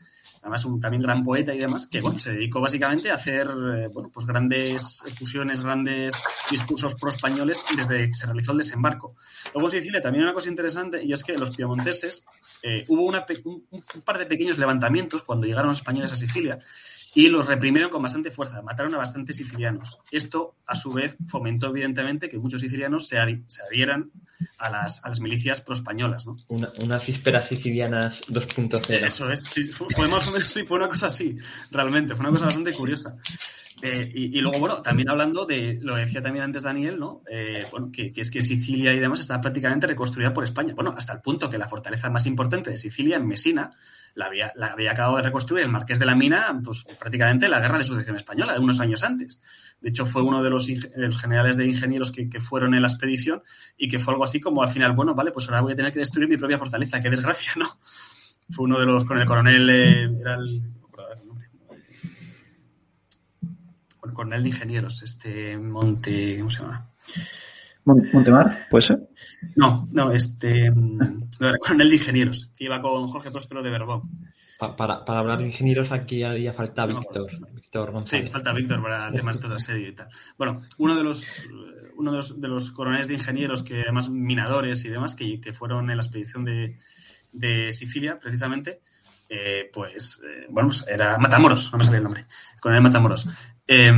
además un también gran poeta y demás, que bueno, se dedicó básicamente a hacer eh, bueno, pues grandes fusiones, grandes discursos pro-españoles desde que se realizó el desembarco. Luego en Sicilia también una cosa interesante y es que los piemonteses eh, hubo un, par de pequeños levantamientos cuando llegaron los españoles a Sicilia y los reprimieron con bastante fuerza, mataron a bastantes sicilianos. Esto, a su vez, fomentó evidentemente que muchos sicilianos se, se adhieran a las, a las milicias pro-españolas. ¿no? Una, unas vísperas sicilianas 2.0. Eso es, sí, fue, más o menos, sí, fue una cosa así, realmente, fue una cosa bastante curiosa. Eh, y, y, luego, bueno, también hablando de, lo decía también antes Daniel, ¿no? Eh, bueno, que, que, es que Sicilia y demás está prácticamente reconstruida por España. Bueno, hasta el punto que la fortaleza más importante de Sicilia, en Mesina, la había, la había acabado de reconstruir el Marqués de la Mina, pues prácticamente la guerra de sucesión española, de unos años antes. De hecho, fue uno de los, los generales de ingenieros que, que, fueron en la expedición y que fue algo así como al final, bueno, vale, pues ahora voy a tener que destruir mi propia fortaleza, qué desgracia, ¿no? Fue uno de los, con el coronel, eh, era el, el coronel de ingenieros, este Monte, ¿cómo se llama? ¿Montemar? ¿Puede ser? No, no, este. No, era coronel de ingenieros, que iba con Jorge Próspero de Verbón. Pa, para, para, hablar de ingenieros aquí haría falta no, Víctor, Víctor González. Sí, falta Víctor para temas de asedio y tal. Bueno, uno de los uno de los, de los coroneles de ingenieros que además minadores y demás que, que fueron en la expedición de, Sicilia, precisamente, eh, pues, eh, bueno, pues era Matamoros, no me sale el nombre, el coronel Matamoros. Eh,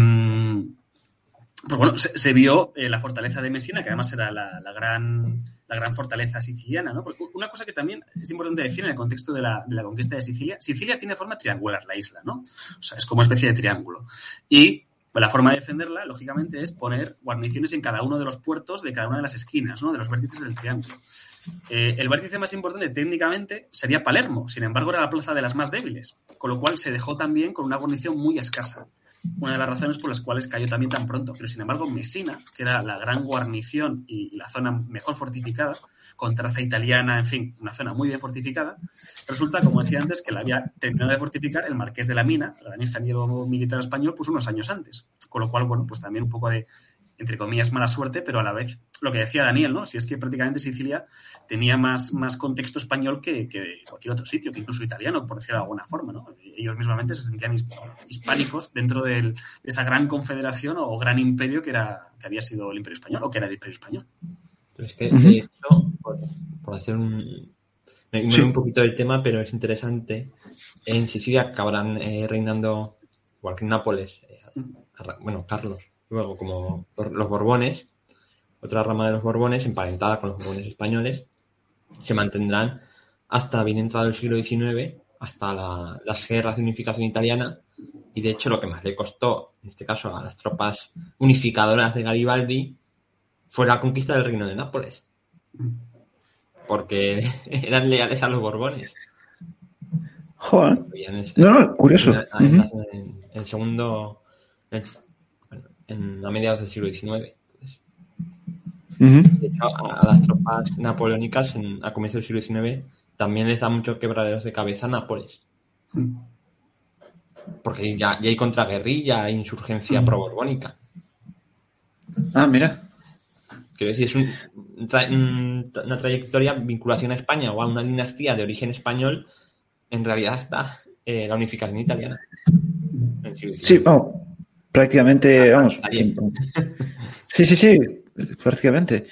pues bueno, se, vio eh, la fortaleza de Messina, que además era la, la, gran, la gran fortaleza siciliana, ¿no? Porque una cosa que también es importante decir en el contexto de la, de la conquista de Sicilia, Sicilia tiene forma triangular, la isla, ¿no? O sea, es como una especie de triángulo. Y pues, la forma de defenderla, lógicamente, es poner guarniciones en cada uno de los puertos de cada una de las esquinas, ¿no? De los vértices del triángulo. Eh, el vértice más importante técnicamente sería Palermo, sin embargo era la plaza de las más débiles, con lo cual se dejó también con una guarnición muy escasa una de las razones por las cuales cayó también tan pronto. Pero sin embargo, Messina, que era la gran guarnición y la zona mejor fortificada, con traza italiana, en fin, una zona muy bien fortificada, resulta, como decía antes, que la había terminado de fortificar el marqués de la Mina, el gran ingeniero militar español, pues unos años antes. Con lo cual, bueno, pues también un poco de, entre comillas, mala suerte, pero a la vez lo que decía Daniel, ¿no? Si es que prácticamente Sicilia tenía más, más contexto español que, que cualquier otro sitio, que incluso italiano, por decirlo de alguna forma, ¿no? Ellos mismamente se sentían hispánicos dentro del, de esa gran confederación o gran imperio que, era, que había sido el imperio español o que era el imperio español. Es que, de hecho, por, por hacer un... Me sí. un poquito del tema, pero es interesante. En Sicilia acabarán eh, reinando, igual que en Nápoles, eh, bueno, Carlos, luego como los Borbones, otra rama de los Borbones, emparentada con los Borbones españoles, se mantendrán hasta bien entrado el siglo XIX, hasta la, las guerras de unificación italiana, y de hecho lo que más le costó, en este caso a las tropas unificadoras de Garibaldi, fue la conquista del reino de Nápoles. Porque eran leales a los Borbones. Joder. No, no, curioso. En, en, en, el segundo, en, a mediados del siglo XIX. Entonces, uh -huh. De hecho, a, a, las tropas napoleónicas en, a comienzos del siglo XIX también les da muchos quebraderos de cabeza a Nápoles. Uh Porque ya, ya hay contraguerrilla, hay insurgencia uh -huh. pro-borbónica. Ah, mira. Quiero decir, es un, tra una trayectoria, vinculación a España o a una dinastía de origen español, en realidad está eh, la unificación italiana. Sí, vamos, prácticamente, vamos. Sí, sí, sí, prácticamente.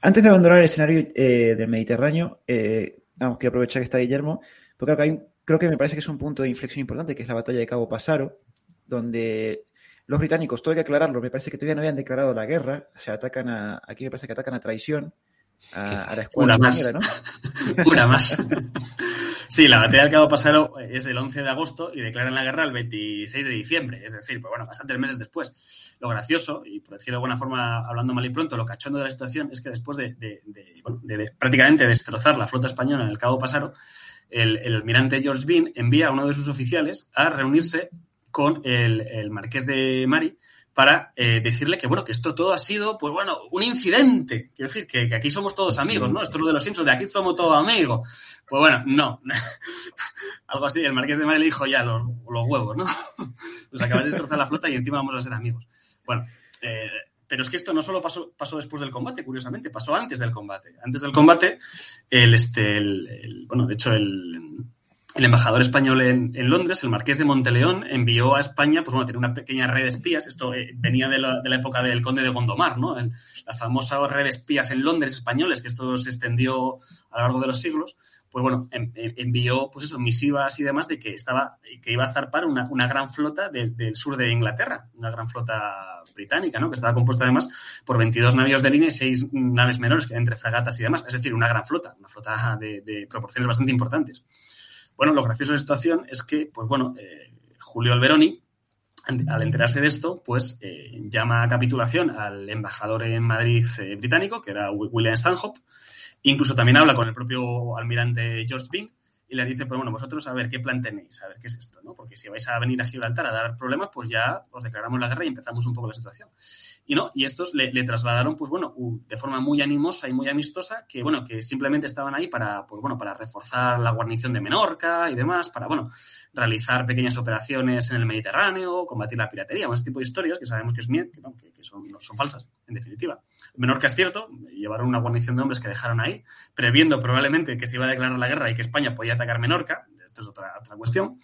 Antes de abandonar el escenario eh, del Mediterráneo, eh, vamos, quiero aprovechar que está Guillermo, porque acá hay un, creo que me parece que es un punto de inflexión importante, que es la batalla de Cabo Pasaro, donde los británicos, todo hay que aclararlo, me parece que todavía no habían declarado la guerra, o sea, atacan a, aquí me parece que atacan a traición, a, a la escuadra Una más. ¿no? Una más. Sí, la batalla del Cabo Pasaro es del 11 de agosto y declaran la guerra el 26 de diciembre, es decir, pues bueno, bastantes meses después. Lo gracioso, y por decirlo de alguna forma, hablando mal y pronto, lo cachondo de la situación es que después de, de, de, bueno, de prácticamente destrozar la flota española en el Cabo Pasaro, el, el, almirante George Bean envía a uno de sus oficiales a reunirse con el, el marqués de Mari para eh, decirle que, bueno, que esto todo ha sido, pues bueno, un incidente. Quiero decir, que, que, aquí somos todos amigos, ¿no? Esto es lo de los Simpsons, de aquí somos todos amigos. Pues bueno, no. Algo así, el Marqués de Mari le dijo ya los, los huevos, ¿no? Nos acabas de destrozar la flota y encima vamos a ser amigos. Bueno, eh, pero es que esto no solo pasó, pasó después del combate, curiosamente, pasó antes del combate. Antes del combate, el, este, el, el bueno, de hecho, el, el embajador español en, Londres, el marqués de Monteleón, envió a España, pues bueno, tenía una pequeña red de espías. Esto eh, venía de la, época del conde de Gondomar, ¿no? la famosa red de espías en Londres españoles, que esto se extendió a lo largo de los siglos. Pues bueno, envió, pues eso, misivas y demás de que estaba, que iba a zarpar una, gran flota del sur de Inglaterra, una gran flota británica, ¿no? Que estaba compuesta además por 22 navíos de línea y 6 naves menores, que entre fragatas y demás. Es decir, una gran flota, una flota de proporciones bastante importantes. Bueno, lo gracioso de la situación es que, pues bueno, eh, Julio Alberoni, al enterarse de esto, pues eh, llama a capitulación al embajador en Madrid eh, británico, que era William Stanhope, incluso también habla con el propio almirante George Byng, y le dice, pues bueno, vosotros a ver qué plan tenéis, a ver qué es esto, ¿no? Porque si vais a venir a Gibraltar a dar problemas, pues ya os declaramos la guerra y empezamos un poco la situación. Y no, y estos le, trasladaron, pues bueno, de forma muy animosa y muy amistosa, que bueno, que simplemente estaban ahí para, pues bueno, para reforzar la guarnición de Menorca y demás, para, bueno, realizar pequeñas operaciones en el Mediterráneo, combatir la piratería, ese tipo de historias que sabemos que es miel, que, son, falsas, en definitiva. Menorca es cierto, llevaron una guarnición de hombres que dejaron ahí, previendo probablemente que se iba a declarar la guerra y que España podía atacar Menorca, esto es otra, otra cuestión.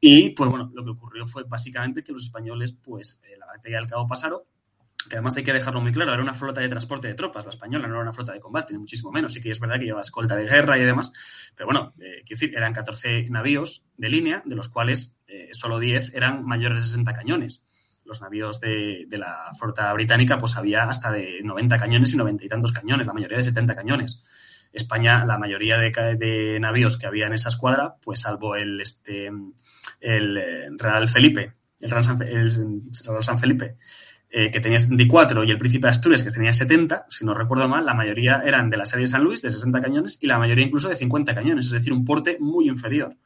Y, pues bueno, lo que ocurrió fue básicamente que los españoles, pues, eh, la batalla del Cabo Pasaron, que además hay que dejarlo muy claro, era una flota de transporte de tropas, la española no era una flota de combate, ni muchísimo menos, sí que es verdad que llevaba escolta de guerra y demás, pero bueno, eh, quiero decir, eran 14 navíos de línea, de los cuales eh, solo 10 eran mayores de 60 cañones. Los navíos de, la flota británica, pues había hasta de 90 cañones y 90 y tantos cañones, la mayoría de 70 cañones. España, la mayoría de, navíos que había en esa escuadra, pues salvo el, este, el eh, Real Felipe, el Real San Felipe, eh, que tenía 74, y el Príncipe de Asturias, que tenía 70, si no recuerdo mal, la mayoría eran de la serie San Luis, de 60 cañones, y la mayoría incluso de 50 cañones, es decir, un porte muy inferior.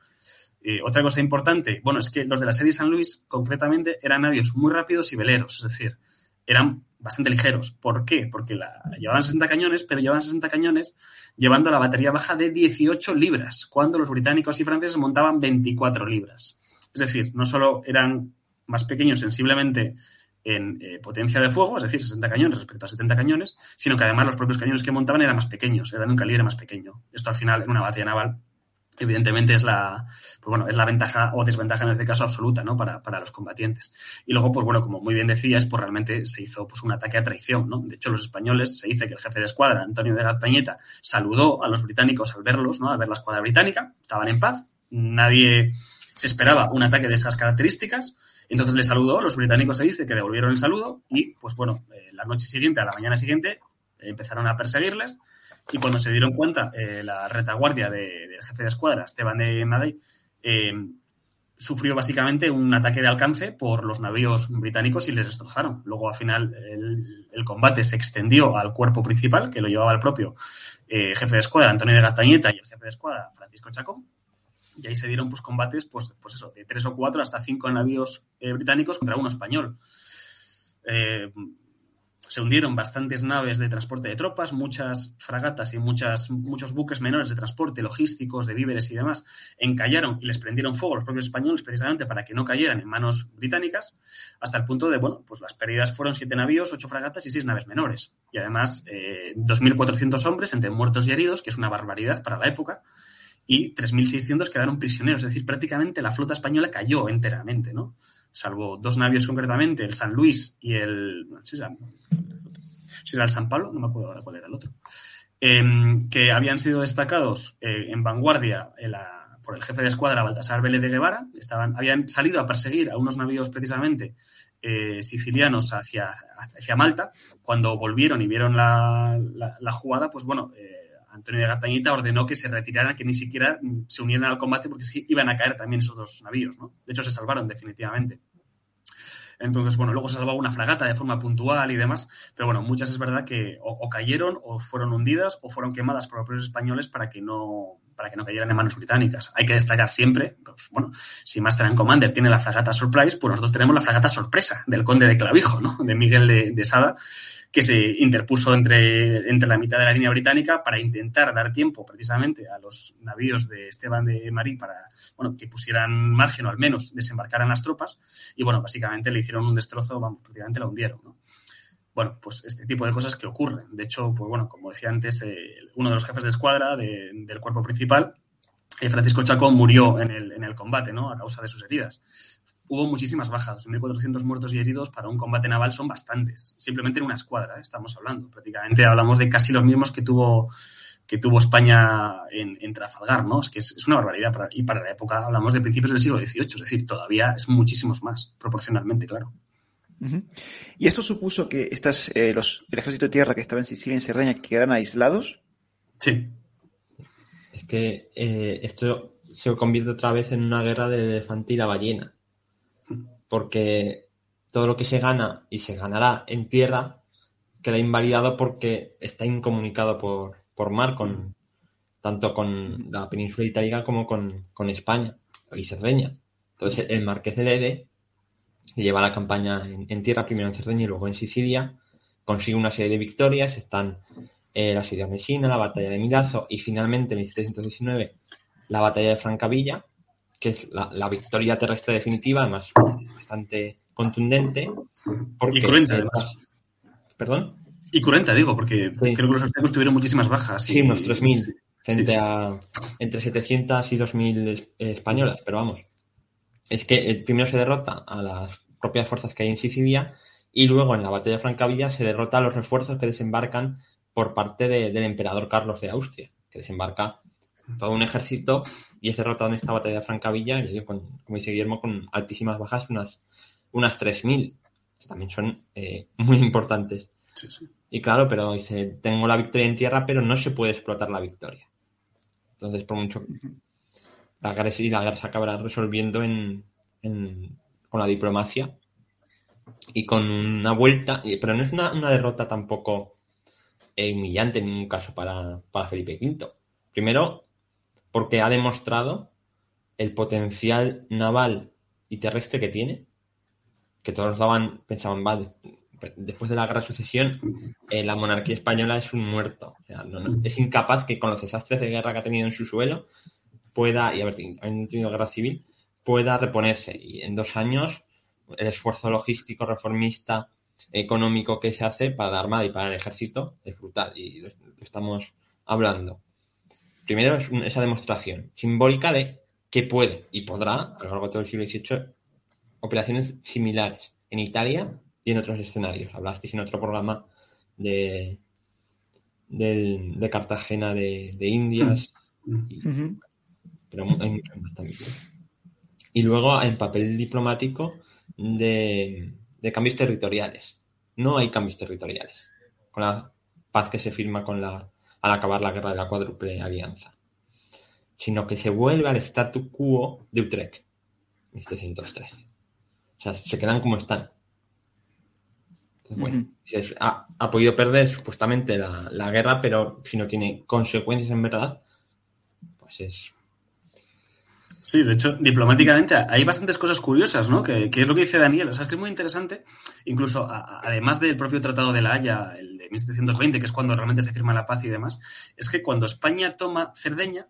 Eh, otra cosa importante, bueno, es que los de la serie San Luis, concretamente, eran navíos muy rápidos y veleros, es decir, eran bastante ligeros. ¿Por qué? Porque llevaban 60 cañones, pero llevaban 60 cañones llevando la batería baja de 18 libras, cuando los británicos y franceses montaban 24 libras. Es decir, no solo eran más pequeños sensiblemente en eh, potencia de fuego, es decir, 60 cañones respecto a 70 cañones, sino que además los propios cañones que montaban eran más pequeños, eran un calibre más pequeño. Esto al final en una batalla naval evidentemente es la, pues bueno, es la ventaja o desventaja en este caso absoluta, ¿no? Para, para, los combatientes. Y luego, pues bueno, como muy bien decías, pues realmente se hizo pues un ataque a traición, ¿no? De hecho, los españoles, se dice que el jefe de escuadra, Antonio de Gatañeta, saludó a los británicos al verlos, ¿no? Al ver la escuadra británica, estaban en paz, nadie se esperaba un ataque de esas características, entonces le saludó, los británicos se dice que devolvieron el saludo y, pues bueno, eh, la noche siguiente, a la mañana siguiente, empezaron a perseguirles y cuando se dieron cuenta, eh, la retaguardia del jefe de escuadra, Esteban de Madey, eh, sufrió básicamente un ataque de alcance por los navíos británicos y les destrozaron. Luego, al final, el, combate se extendió al cuerpo principal, que lo llevaba el propio jefe de escuadra, Antonio de Gatañeta, y el jefe de escuadra, Francisco Chacón y ahí se dieron pues combates, pues, pues eso, de tres o cuatro hasta cinco navíos eh, británicos contra uno español. Eh, se hundieron bastantes naves de transporte de tropas, muchas fragatas y muchas, muchos buques menores de transporte, logísticos, de víveres y demás, encallaron y les prendieron fuego a los propios españoles precisamente para que no cayeran en manos británicas, hasta el punto de, bueno, pues las pérdidas fueron siete navíos, ocho fragatas y seis naves menores. Y además, eh, 2.400 hombres entre muertos y heridos, que es una barbaridad para la época, y 3.600 quedaron prisioneros. Es decir, prácticamente la flota española cayó enteramente, ¿no? Salvo dos navios concretamente, el San Luis y el... si era, el San Pablo, no me acuerdo ahora cuál era el otro. Em, que habían sido destacados eh, en vanguardia por el jefe de escuadra Baltasar Vélez de Guevara. Estaban, habían salido a perseguir a unos navíos precisamente eh, sicilianos hacia, hacia Malta. Cuando volvieron y vieron la, la, jugada, pues bueno, eh, Antonio de Gatañita ordenó que se retiraran, que ni siquiera se unieran al combate porque iban a caer también esos dos navíos, ¿no? De hecho, se salvaron definitivamente. Entonces, bueno, luego se salvó una fragata de forma puntual y demás, pero bueno, muchas es verdad que o, cayeron o fueron hundidas o fueron quemadas por los propios españoles para que no para que no cayeran en manos británicas. Hay que destacar siempre, pues bueno, si Master and Commander tiene la fragata Surprise, pues nosotros tenemos la fragata Sorpresa del conde de Clavijo, ¿no? De Miguel de Sada, que se interpuso entre, entre la mitad de la línea británica para intentar dar tiempo precisamente a los navíos de Esteban de Marí para bueno, que pusieran margen o al menos desembarcaran las tropas. Y bueno, básicamente le hicieron un destrozo, vamos, prácticamente la hundieron. ¿no? Bueno, pues este tipo de cosas que ocurren. De hecho, pues bueno, como decía antes, eh, uno de los jefes de escuadra del cuerpo principal Francisco Chaco murió en el, en el combate, ¿no? A causa de sus heridas hubo muchísimas bajas. 1.400 muertos y heridos para un combate naval son bastantes. Simplemente en una escuadra, ¿eh? estamos hablando. Prácticamente hablamos de casi los mismos que tuvo, que tuvo España en, Trafalgar, ¿no? Es que es, una barbaridad. y para la época hablamos de principios del siglo XVIII, es decir, todavía es muchísimos más, proporcionalmente, claro. ¿Y esto supuso que estas, eh, los, el ejército de tierra que estaba en Sicilia y en Cerdeña quedaran aislados? Sí. Es que eh, esto se convierte otra vez en una guerra de elefante y la ballena porque todo lo que se gana y se ganará en tierra queda invalidado porque está incomunicado por, mar con tanto con la península itálica como con, España y Cerdeña. Entonces el marqués de Lede lleva la campaña en, tierra, primero en Cerdeña y luego en Sicilia, consigue una serie de victorias, están eh, la ciudad de Messina, la batalla de Milazzo y finalmente en 1719 la batalla de Francavilla, que es la, victoria terrestre definitiva, además bastante contundente. y cruenta, además. ¿Perdón? Y cruenta, digo, porque creo que los austriacos tuvieron muchísimas bajas. Sí, unos 3.000 frente a entre 700 y 2.000 españolas, pero vamos. Es que el primero se derrota a las propias fuerzas que hay en Sicilia y luego en la batalla de Francavilla se derrota a los refuerzos que desembarcan por parte del emperador Carlos de Austria, que desembarca todo un ejército y es derrotado en esta batalla de Francavilla, como dice Guillermo, con altísimas bajas, unas, unas 3.000. También son eh, muy importantes. Y claro, pero dice, tengo la victoria en tierra, pero no se puede explotar la victoria. Entonces, por mucho... La guerra, y la guerra se acabará resolviendo en, con la diplomacia y con una vuelta, pero no es una, derrota tampoco eh, humillante en ningún caso para, para Felipe V. Primero, porque ha demostrado el potencial naval y terrestre que tiene, que todos daban, pensaban, vale, después de la guerra de sucesión, eh, la monarquía española es un muerto. es incapaz que con los desastres de guerra que ha tenido en su suelo pueda, y haber tenido guerra civil, pueda reponerse. Y en dos años, el esfuerzo logístico, reformista, económico que se hace para la Armada y para el Ejército es brutal. Y lo estamos hablando. Primero es esa demostración simbólica de que puede y podrá, a lo largo de todo el siglo XVIII, operaciones similares en Italia y en otros escenarios. Hablasteis en otro programa de, de, Cartagena de, Indias, mm. pero hay muchos más también. Y luego en papel diplomático de, de cambios territoriales. No hay cambios territoriales. Con la paz que se firma con la al acabar la guerra de la cuádruple alianza, sino que se vuelve al statu quo de Utrecht, en 1713. O sea, se quedan como están. bueno, ha, podido perder supuestamente la, guerra, pero si no tiene consecuencias en verdad, pues es Sí, de hecho, diplomáticamente hay bastantes cosas curiosas, ¿no? Que, es lo que dice Daniel. O sea, es que es muy interesante, incluso además del propio Tratado de la Haya, el de 1720, que es cuando realmente se firma la paz y demás, es que cuando España toma Cerdeña,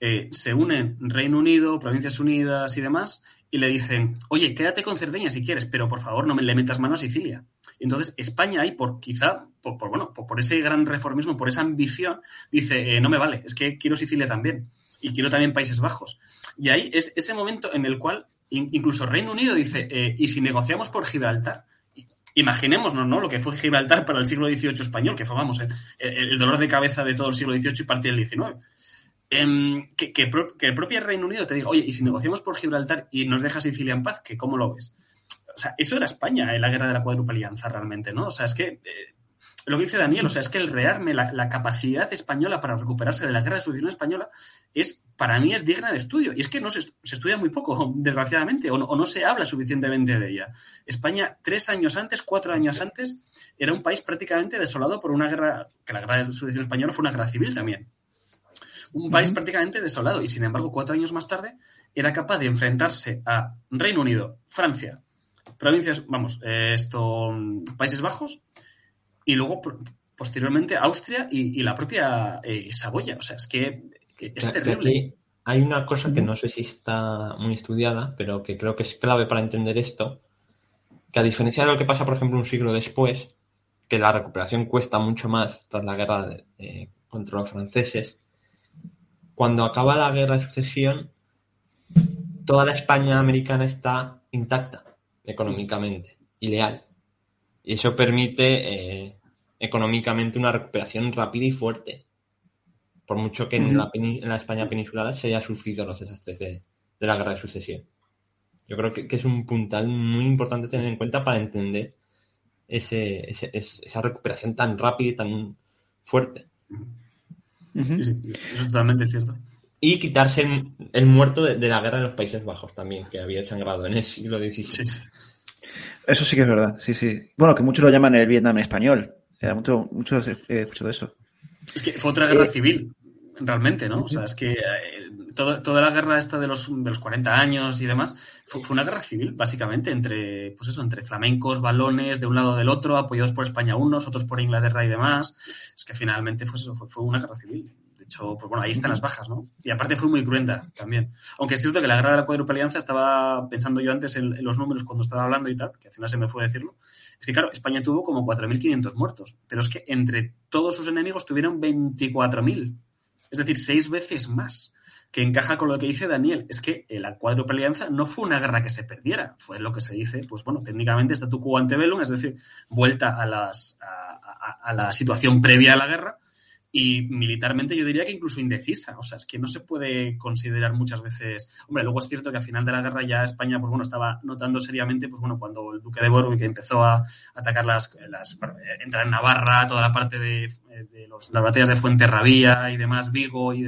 eh, se unen Reino Unido, Provincias Unidas y demás, y le dicen, oye, quédate con Cerdeña si quieres, pero por favor no me le metas mano a Sicilia. Entonces España ahí, por quizá, por, bueno, por, ese gran reformismo, por esa ambición, dice, eh, no me vale, es que quiero Sicilia también y quiero también Países Bajos. Y ahí es ese momento en el cual incluso Reino Unido dice, eh, ¿y si negociamos por Gibraltar? Imaginémonos, ¿no? Lo que fue Gibraltar para el siglo XVIII español, que fue, vamos, el, dolor de cabeza de todo el siglo XVIII y parte del XIX. Em, que, que, el propio Reino Unido te diga, oye, ¿y si negociamos por Gibraltar y nos deja Sicilia en paz? ¿Que ¿Cómo lo ves? O sea, eso era España en la guerra de la cuádruple alianza realmente, ¿no? O sea, es que eh, lo que dice Daniel, o sea, es que el rearme, la, capacidad española para recuperarse de la guerra de sucesión española, es, para mí es digna de estudio. Y es que no se, estudia muy poco, desgraciadamente, o no, se habla suficientemente de ella. España, tres años antes, cuatro años antes, era un país prácticamente desolado por una guerra, que la guerra de sucesión española fue una guerra civil también. Un país prácticamente desolado. Y sin embargo, cuatro años más tarde, era capaz de enfrentarse a Reino Unido, Francia, provincias, vamos, esto, Países Bajos y luego posteriormente Austria y, la propia eh, Saboya. O sea, es que es terrible. hay una cosa que no sé si está muy estudiada, pero que creo que es clave para entender esto, que a diferencia de lo que pasa, por ejemplo, un siglo después, que la recuperación cuesta mucho más tras la guerra contra los franceses, cuando acaba la guerra de sucesión, toda la España americana está intacta económicamente y leal. Y eso permite eh, económicamente una recuperación rápida y fuerte. Por mucho que en, la, España peninsular se haya sufrido los desastres de, la guerra de sucesión. Yo creo que, es un puntal muy importante tener en cuenta para entender esa recuperación tan rápida y tan fuerte. Sí, sí, eso es totalmente cierto. Y quitarse el, muerto de, la guerra de los Países Bajos también, que había sangrado en el siglo XVII. Eso sí que es verdad, sí, sí. Bueno, que muchos lo llaman el Vietnam español. Mucho, mucho he escuchado eso. Es que fue otra guerra eh, civil, realmente, ¿no? O sea, es que eh, toda la guerra esta de los, de los 40 años y demás fue, una guerra civil, básicamente, entre, pues eso, entre flamencos, balones, de un lado del otro, apoyados por España unos, otros por Inglaterra y demás. Es que finalmente fue, fue, fue una guerra civil. De hecho, pues bueno, ahí están las bajas, ¿no? Y aparte fue muy cruenta también. Aunque es cierto que la guerra de la cuadruple alianza estaba pensando yo antes en, los números cuando estaba hablando y tal, que al final se me fue a decirlo. Es que, claro, España tuvo como 4.500 muertos, pero es que entre todos sus enemigos tuvieron 24.000. Es decir, seis veces más que encaja con lo que dice Daniel. Es que la cuádruple alianza no fue una guerra que se perdiera, fue lo que se dice, pues bueno, técnicamente tu quo ante bellum, es decir, vuelta a, las, a, la situación previa a la guerra, y militarmente yo diría que incluso indecisa. O sea, es que no se puede considerar muchas veces. Hombre, luego es cierto que al final de la guerra ya España, pues bueno, estaba notando seriamente, pues bueno, cuando el duque de Borgoña empezó a atacar las, entrar en Navarra, toda la parte de, las batallas de Fuenterrabía y demás, Vigo y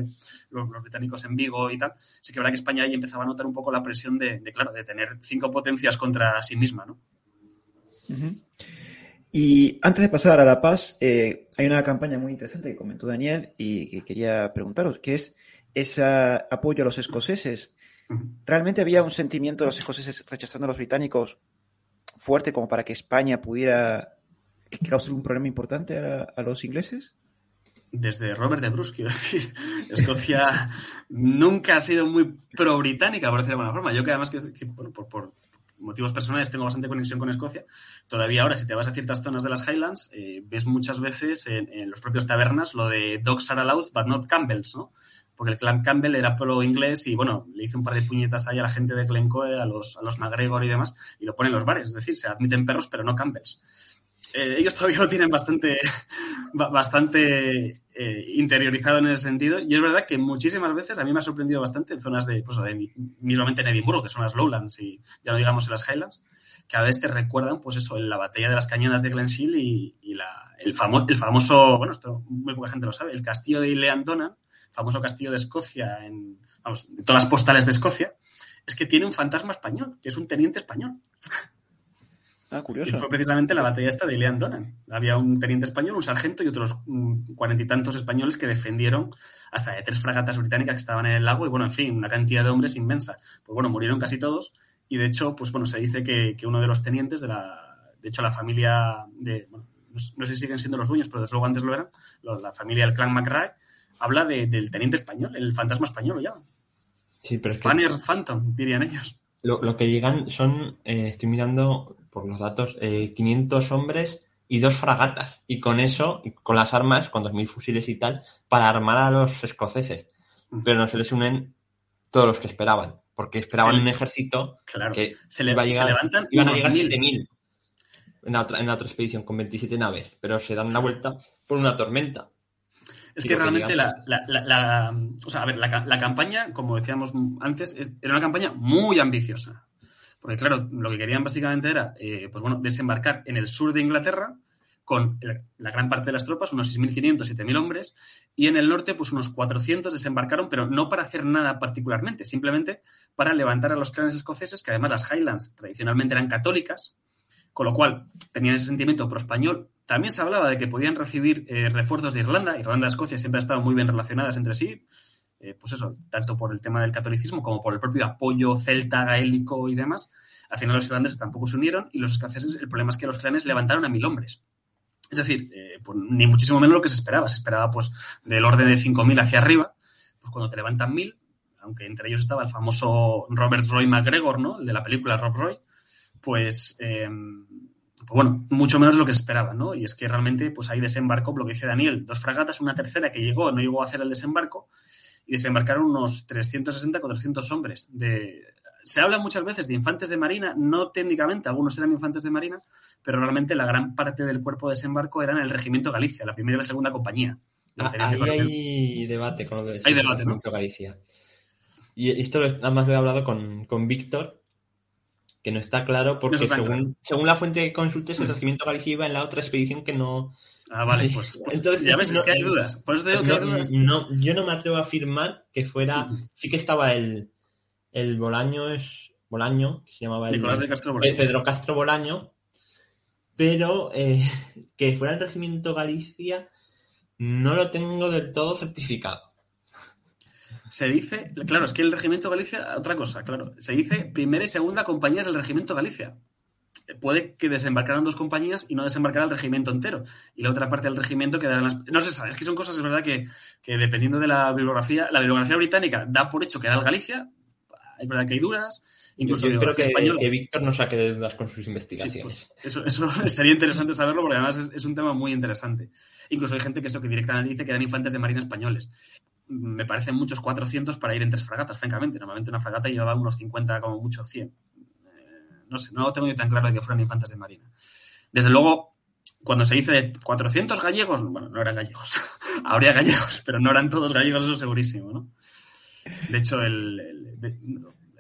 los, británicos en Vigo y tal, sí que verdad que España ahí empezaba a notar un poco la presión de, claro, de tener cinco potencias contra sí misma, ¿no? Y antes de pasar a La Paz, eh, hay una campaña muy interesante que comentó Daniel y que quería preguntaros, que es ese apoyo a los escoceses. ¿Realmente había un sentimiento de los escoceses rechazando a los británicos fuerte como para que España pudiera causar un problema importante a, los ingleses? Desde Robert de Bruce, quiero decir, Escocia nunca ha sido muy pro-británica, por decirlo de alguna forma. Yo que además que, por, por, motivos personales tengo bastante conexión con Escocia. Todavía ahora, si te vas a ciertas zonas de las Highlands, eh, ves muchas veces en, los propios tabernas lo de Dogs are allowed, but not Campbells, ¿no? Porque el clan Campbell era pro-inglés y, bueno, le hizo un par de puñetas ahí a la gente de Glencoe, a los, a los McGregor y demás, y lo ponen en los bares. Es decir, se admiten perros, pero no Campbells. Eh, ellos todavía lo tienen bastante, bastante eh, interiorizado en ese sentido. Y es verdad que muchísimas veces a mí me ha sorprendido bastante en zonas de, pues, de mismamente en Edimburgo, que son las Lowlands y ya no digamos en las Highlands, que a veces te recuerdan, pues eso, la batalla de las cañonas de Glenshill y, y la, el, el famoso, bueno, esto muy poca gente lo sabe, el castillo de Ileandona, famoso castillo de Escocia, en, todas las postales de Escocia, es que tiene un fantasma español, que es un teniente español. Ah, curioso. Y fue precisamente la batalla esta de Ilean Donan. Había un teniente español, un sargento y otros mm, cuarenta y tantos españoles que defendieron hasta de tres fragatas británicas que estaban en el lago y, bueno, en fin, una cantidad de hombres inmensa. Pues bueno, murieron casi todos y, de hecho, pues bueno, se dice que, uno de los tenientes de la, de hecho, la familia de, bueno, no, sé si siguen siendo los dueños, pero desde luego antes lo eran, la familia del clan McRae, habla del teniente español, el fantasma español lo llaman. Sí, pero Spanner Phantom, dirían ellos. Lo, que llegan son, eh, estoy mirando por los datos, 500 eh, hombres y dos fragatas. Y con eso, con las armas, con 2.000 fusiles y tal, para armar a los escoceses. Pero no se les unen todos los que esperaban. Porque esperaban un ejército que se le, va a llegar, levantan iban a llegar 7.000 en la, otra, en la otra expedición con 27 naves. Pero se dan la vuelta por una tormenta. Es que realmente la, la, o sea, a ver, la, campaña, como decíamos antes, era una campaña muy ambiciosa. Porque, claro, lo que querían básicamente era, eh, pues bueno, desembarcar en el sur de Inglaterra con la gran parte de las tropas, unos 6.500, 7.000 hombres, y en el norte, pues unos 400 desembarcaron, pero no para hacer nada particularmente, simplemente para levantar a los clanes escoceses, que además las Highlands tradicionalmente eran católicas, con lo cual tenían ese sentimiento pro-español. También se hablaba de que podían recibir eh, refuerzos de Irlanda. Irlanda y Escocia siempre han estado muy bien relacionadas entre sí. Eh, pues eso, tanto por el tema del catolicismo como por el propio apoyo celta, gaélico y demás. Al final los irlandeses tampoco se unieron y los escoceses, el problema es que los clanes levantaron a mil hombres. Es decir, eh, pues, ni muchísimo menos lo que se esperaba. Se esperaba pues del orden de 5.000 hacia arriba. Pues cuando te levantan mil, aunque entre ellos estaba el famoso Robert Roy McGregor, ¿no? El de la película Rob Roy, pues, em, pues, bueno, mucho menos lo que se esperaba, ¿no? Y es que realmente, pues ahí desembarcó, lo que dice Daniel, dos fragatas, una tercera que llegó, no llegó a hacer el desembarco, y desembarcaron unos 360-400 hombres. De... Se habla muchas veces de infantes de marina, no técnicamente, algunos eran infantes de marina, pero realmente la gran parte del cuerpo de desembarco eran el Regimiento Galicia, la primera y la segunda compañía. Ah, ahí hay debate con lo del hay debate, Regimiento Galicia. Y esto nada más lo he hablado con, con Víctor, que no está claro porque según, según la fuente que consultes, el Regimiento Galicia iba en la otra expedición que no, Ah, vale, pues, pues, Entonces, ya ves, es que hay dudas. Por eso te digo que hay dudas. No, yo no me atrevo a afirmar que fuera. Sí que estaba el, el Bolaño, es Bolaño, que se llamaba el, Nicolás de Castro Bolaño. Pedro Castro Bolaño, pero eh, que fuera el Regimiento Galicia no lo tengo del todo certificado. Se dice, claro, es que el Regimiento Galicia, otra cosa, claro, se dice primera y segunda compañías del Regimiento Galicia puede que desembarcaran dos compañías y no desembarcara el regimiento entero. Y la otra parte del regimiento quedará las... No se sabe, es que son cosas, es verdad, que, dependiendo de la bibliografía, la bibliografía británica da por hecho que era el Galicia, es verdad que hay dudas, Incluso yo creo que, Víctor no saque de dudas con sus investigaciones. Pues, eso, eso estaría interesante saberlo porque además es, un tema muy interesante. Incluso hay gente que eso que directamente dice que eran infantes de marina españoles. Me parecen muchos 400 para ir en tres fragatas, francamente. Normalmente una fragata llevaba unos 50, como mucho 100 no sé, no lo tengo yo tan claro de que fueran infantes de marina. Desde luego, cuando se dice 400 gallegos, bueno, no eran gallegos, habría gallegos, pero no eran todos gallegos, eso segurísimo, ¿no? De hecho, el,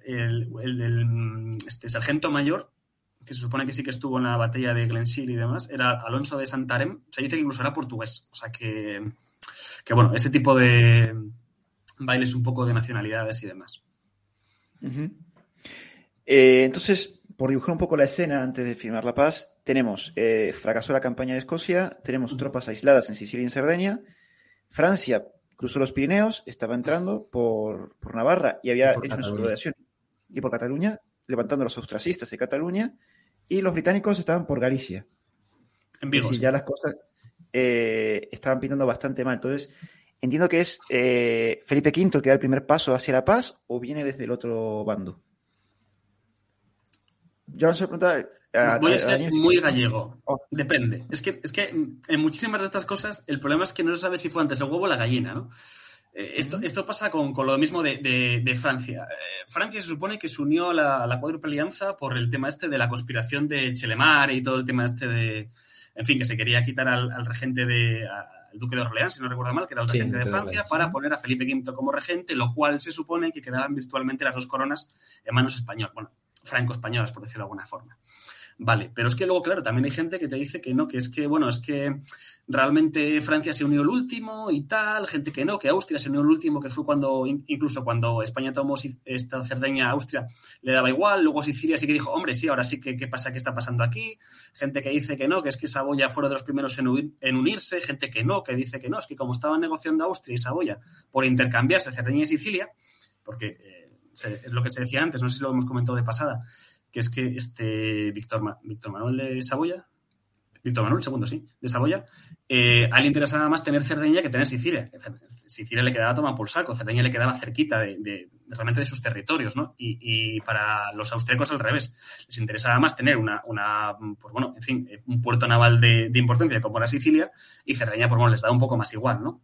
el, este sargento mayor, que se supone que sí que estuvo en la batalla de Glenshill y demás, era Alonso de Santarem, se dice que incluso era portugués, o sea que, que bueno, ese tipo de bailes un poco de nacionalidades y demás. Eh, entonces, por dibujar un poco la escena antes de firmar la paz, tenemos, eh, fracasó la campaña de Escocia, tenemos tropas aisladas en Sicilia y en Cerdeña, Francia cruzó los Pirineos, estaba entrando por, Navarra y había hecho una sublevación, y por Cataluña, levantando a los austracistas de Cataluña, y los británicos estaban por Galicia. En Vigo. ya las cosas eh, estaban pintando bastante mal. Entonces, entiendo que es eh, Felipe V el que da el primer paso hacia la paz o viene desde el otro bando. Yo Voy a ser muy gallego. Oh. Depende. Es que, es que en muchísimas de estas cosas el problema es que no se sabe si fue antes el huevo o la gallina, ¿no? Eh, esto, esto, pasa con, lo mismo de, Francia. Eh, Francia se supone que se unió a la, a cuádruple alianza por el tema este de la conspiración de Chelemar y todo el tema este de, en fin, que se quería quitar al, regente de, al duque de Orleans, si no recuerdo mal, que era el regente de Francia, para poner a Felipe V como regente, lo cual se supone que quedaban virtualmente las dos coronas en manos españolas. Bueno, franco-españolas, por decirlo de alguna forma. Vale, pero es que luego, claro, también hay gente que te dice que no, que es que, bueno, es que realmente Francia se unió el último y tal, gente que no, que Austria se unió el último, que fue cuando, incluso cuando España tomó esta Cerdeña a Austria, le daba igual, luego Sicilia sí que dijo, hombre, sí, ahora sí que, ¿qué pasa? ¿Qué está pasando aquí? Gente que dice que no, que es que Saboya fueron de los primeros en, unirse, gente que no, que dice que no, es que como estaban negociando Austria y Saboya por intercambiarse Cerdeña y Sicilia, porque... Eh, lo que se decía antes, no sé si lo hemos comentado de pasada, que es que este Víctor, Víctor Manuel de Saboya, Víctor Manuel segundo, sí, de Saboya, eh, a él le interesaba más tener Cerdeña que tener Sicilia. Sicilia le quedaba tomar por saco, Cerdeña le quedaba cerquita de, realmente de sus territorios, ¿no? Y, para los austriacos al revés. Les interesaba más tener una, una pues bueno, en fin, un puerto naval de, importancia como era Sicilia y Cerdeña, por pues bueno, les daba un poco más igual, ¿no?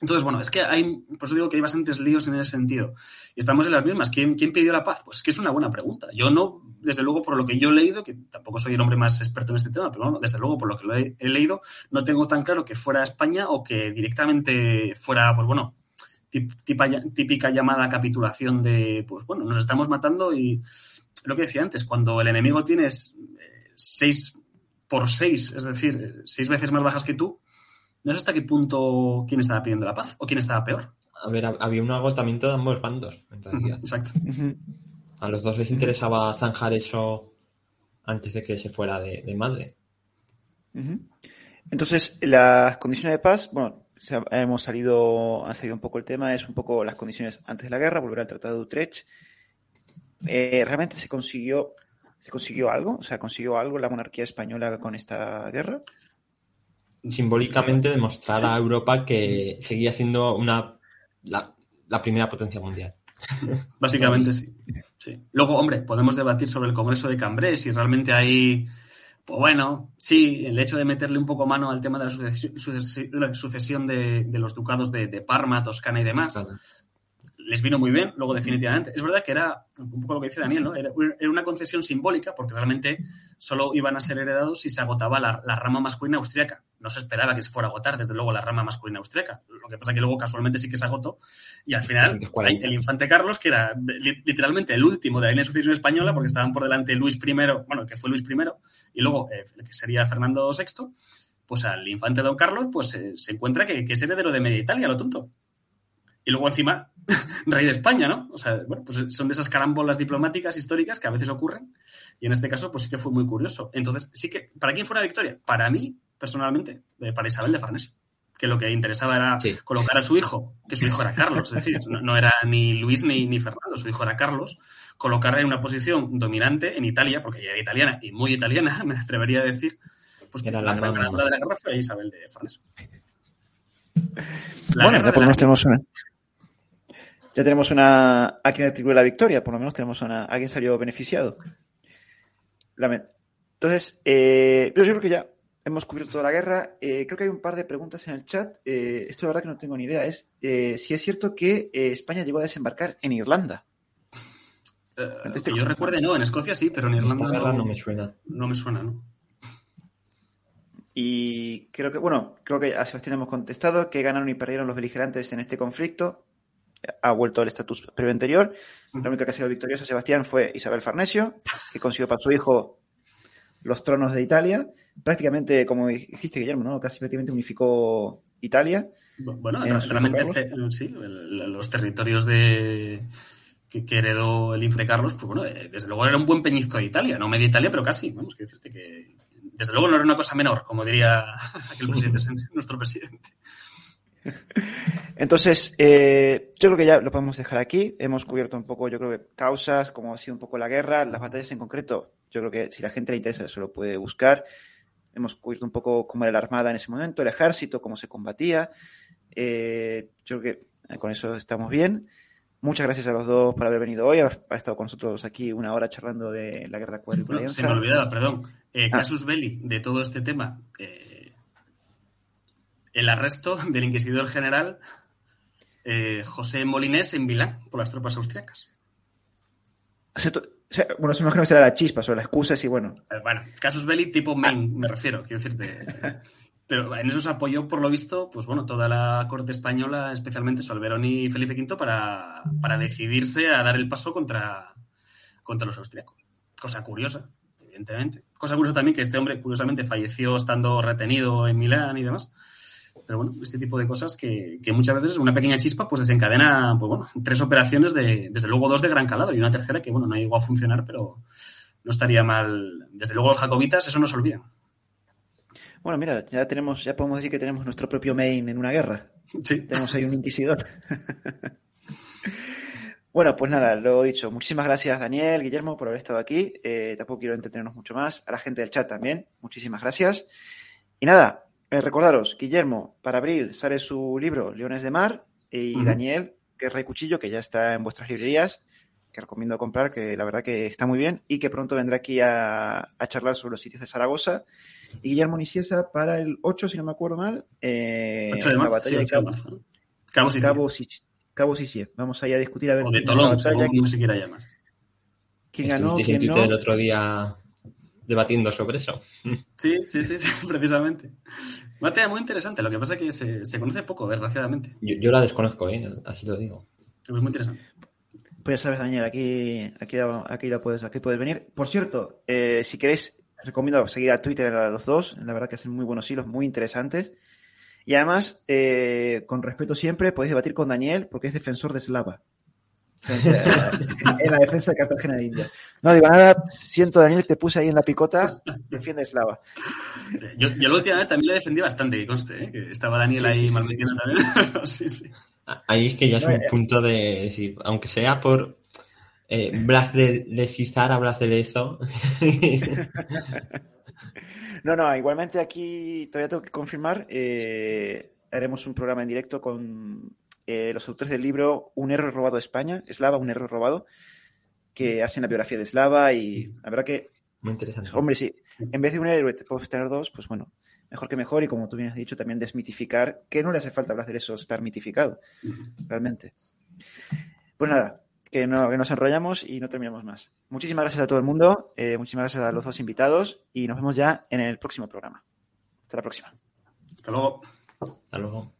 Entonces, bueno, es que hay, por eso digo que hay bastantes líos en ese sentido. Y estamos en las mismas. ¿Quién, ¿Quién, pidió la paz? Pues es que es una buena pregunta. Yo no, desde luego, por lo que yo he leído, que tampoco soy el hombre más experto en este tema, pero bueno, desde luego, por lo que lo he, leído, no tengo tan claro que fuera España o que directamente fuera, pues bueno, típica llamada capitulación de, pues bueno, nos estamos matando y lo que decía antes, cuando el enemigo tienes eh, seis por seis, es decir, seis veces más bajas que tú, no sé hasta qué punto quién estaba pidiendo la paz o quién estaba peor. A ver, había un agotamiento de ambos bandos, en realidad. exacto. A los dos les interesaba zanjar eso antes de que se fuera de, madre. Entonces, las condiciones de paz, bueno, hemos salido, ha salido un poco el tema, es un poco las condiciones antes de la guerra, volver al Tratado de Utrecht. Eh, ¿Realmente se consiguió, se consiguió algo? O sea, ¿consiguió algo la monarquía española con esta guerra? Simbólicamente demostrar a Europa que seguía siendo una la, primera potencia mundial. Básicamente sí. sí. Luego, hombre, podemos debatir sobre el Congreso de Cambrés si realmente hay, pues bueno, sí, el hecho de meterle un poco mano al tema de la sucesión, de, los ducados de, Parma, Toscana y demás, les vino muy bien, luego definitivamente. Es verdad que era un poco lo que dice Daniel, ¿no? Era, una concesión simbólica porque realmente solo iban a ser heredados si se agotaba la, rama masculina austríaca. No se esperaba que se fuera a agotar, desde luego, la rama masculina austríaca. Lo que pasa es que luego casualmente sí que se agotó y al final el infante Carlos, que era literalmente el último de la línea de sucesión española, porque estaban por delante Luis I, bueno, que fue Luis I, y luego el eh, que sería Fernando VI, pues al infante don Carlos, pues eh, se encuentra que, que, es heredero de media Italia, lo tonto y luego encima rey de España, ¿no? O sea, bueno, pues son de esas carambolas diplomáticas históricas que a veces ocurren y en este caso pues sí que fue muy curioso. Entonces, sí que, ¿para quién fue una victoria? Para mí, personalmente, eh, para Isabel de Farnesio, que lo que interesaba era colocar a su hijo, que su hijo era Carlos, es decir, no, era ni Luis ni, ni, Fernando, su hijo era Carlos, colocarle en una posición dominante en Italia, porque ella era italiana y muy italiana, me atrevería a decir, pues era la, gran ganadora de la guerra fue Isabel de Farnesio. bueno, ya por lo tenemos una ya tenemos una a quien atribuye la victoria, por lo menos tenemos una, a quien salió beneficiado. Entonces, eh, yo creo que ya hemos cubierto toda la guerra. Eh, creo que hay un par de preguntas en el chat. Eh, esto la verdad que no tengo ni idea. Es si es cierto que España llegó a desembarcar en Irlanda. que yo recuerde, no. En Escocia sí, pero en Irlanda no, me suena. No me suena, ¿no? Y creo que, bueno, creo que a Sebastián hemos contestado que ganaron y perdieron los beligerantes en este conflicto ha vuelto al estatus previo anterior. La única que ha sido victoriosa, Sebastián, fue Isabel Farnesio, que consiguió para su hijo los tronos de Italia. Prácticamente, como dijiste, Guillermo, ¿no? casi prácticamente unificó Italia. Bueno, realmente sí, los territorios de que, heredó el Infre Carlos, pues bueno, eh, desde luego era un buen peñizco de Italia, no media Italia, pero casi. Vamos, que decirte que desde luego no era una cosa menor, como diría aquel presidente, nuestro presidente. Entonces, eh, yo creo que ya lo podemos dejar aquí. Hemos cubierto un poco, yo creo que causas, como ha sido un poco la guerra, las batallas en concreto. Yo creo que si la gente le interesa, se lo puede buscar. Hemos cubierto un poco cómo era la armada en ese momento, el ejército, cómo se combatía. Eh, yo creo que eh, con eso estamos bien. Muchas gracias a los dos por haber venido hoy. Ha, estado con nosotros aquí una hora charlando de la guerra cuadriculada. se me olvidaba, perdón. Ah. Casus Belli, de todo este tema el arresto del inquisidor general eh, José Molinés en Milán por las tropas austriacas. bueno, eso no será la chispa, sobre las excusas y bueno. Eh, bueno, casus belli tipo main, me refiero, quiero decirte. Pero en eso se apoyó, por lo visto, pues bueno, toda la corte española, especialmente Solverón y Felipe V, para, para decidirse a dar el paso contra, contra los austriacos. Cosa curiosa, evidentemente. Cosa curiosa también que este hombre, curiosamente, falleció estando retenido en Milán y demás. Pero bueno, este tipo de cosas que, muchas veces una pequeña chispa pues desencadena, pues bueno, tres operaciones de, desde luego dos de gran calado y una tercera que, bueno, no llegó a funcionar, pero no estaría mal. Desde luego los jacobitas, eso no se olvida. Bueno, mira, ya tenemos, ya podemos decir que tenemos nuestro propio main en una guerra. Sí. Tenemos ahí un inquisidor. bueno, pues nada, lo he dicho. Muchísimas gracias, Daniel, Guillermo, por haber estado aquí. Eh, tampoco quiero entretenernos mucho más. A la gente del chat también, muchísimas gracias. Y nada, eh, recordaros, Guillermo, para abril sale su libro Leones de Mar y Daniel, que es Rey Cuchillo, que ya está en vuestras librerías, que recomiendo comprar, que la verdad que está muy bien y que pronto vendrá aquí a, charlar sobre los sitios de Zaragoza. Y Guillermo Niciesa para el 8, si no me acuerdo mal, eh, 8 de marzo, la batalla de Cabo, Cabo, Cabo, Cabo Vamos ahí a discutir a ver. O de Tolón, como se quiera llamar. ¿Quién ganó? ¿Quién no? el otro día debatiendo sobre eso. Sí, sí, sí, precisamente. Una muy interesante, lo que pasa es que se, conoce poco, desgraciadamente. Yo, la desconozco, ¿eh? así lo digo. Es muy interesante. Pues ya sabes, Daniel, aquí, aquí, aquí, puedes, aquí puedes venir. Por cierto, eh, si queréis, recomiendo seguir a Twitter a los dos. La verdad que hacen muy buenos hilos, muy interesantes. Y además, eh, con respeto siempre, podéis debatir con Daniel porque es defensor de Slava. en la defensa de Cartagena de India. No digo nada, siento Daniel, te puse ahí en la picota, defiende Slava. Yo, yo la última vez también le defendí bastante, que conste, ¿eh? que estaba Daniel ahí mal metiendo también. sí, sí. Ahí es que ya es un eh. punto de, aunque sea por eh, Blas de, de a Blas de Lezo. no, no, igualmente aquí todavía tengo que confirmar, eh, haremos un programa en directo con eh, los autores del libro Un error robado a España, Eslava, un error robado, que hacen la biografía de Eslava y la verdad que... Muy interesante. Hombre, sí, en vez de un héroe puedes tener dos, pues bueno, mejor que mejor y como tú bien has dicho, también desmitificar, que no le hace falta hablar de eso, estar mitificado, realmente. Pues nada, que, no, que nos enrollamos y no terminamos más. Muchísimas gracias a todo el mundo, eh, muchísimas gracias a los dos invitados y nos vemos ya en el próximo programa. Hasta la próxima. Hasta luego. Hasta luego.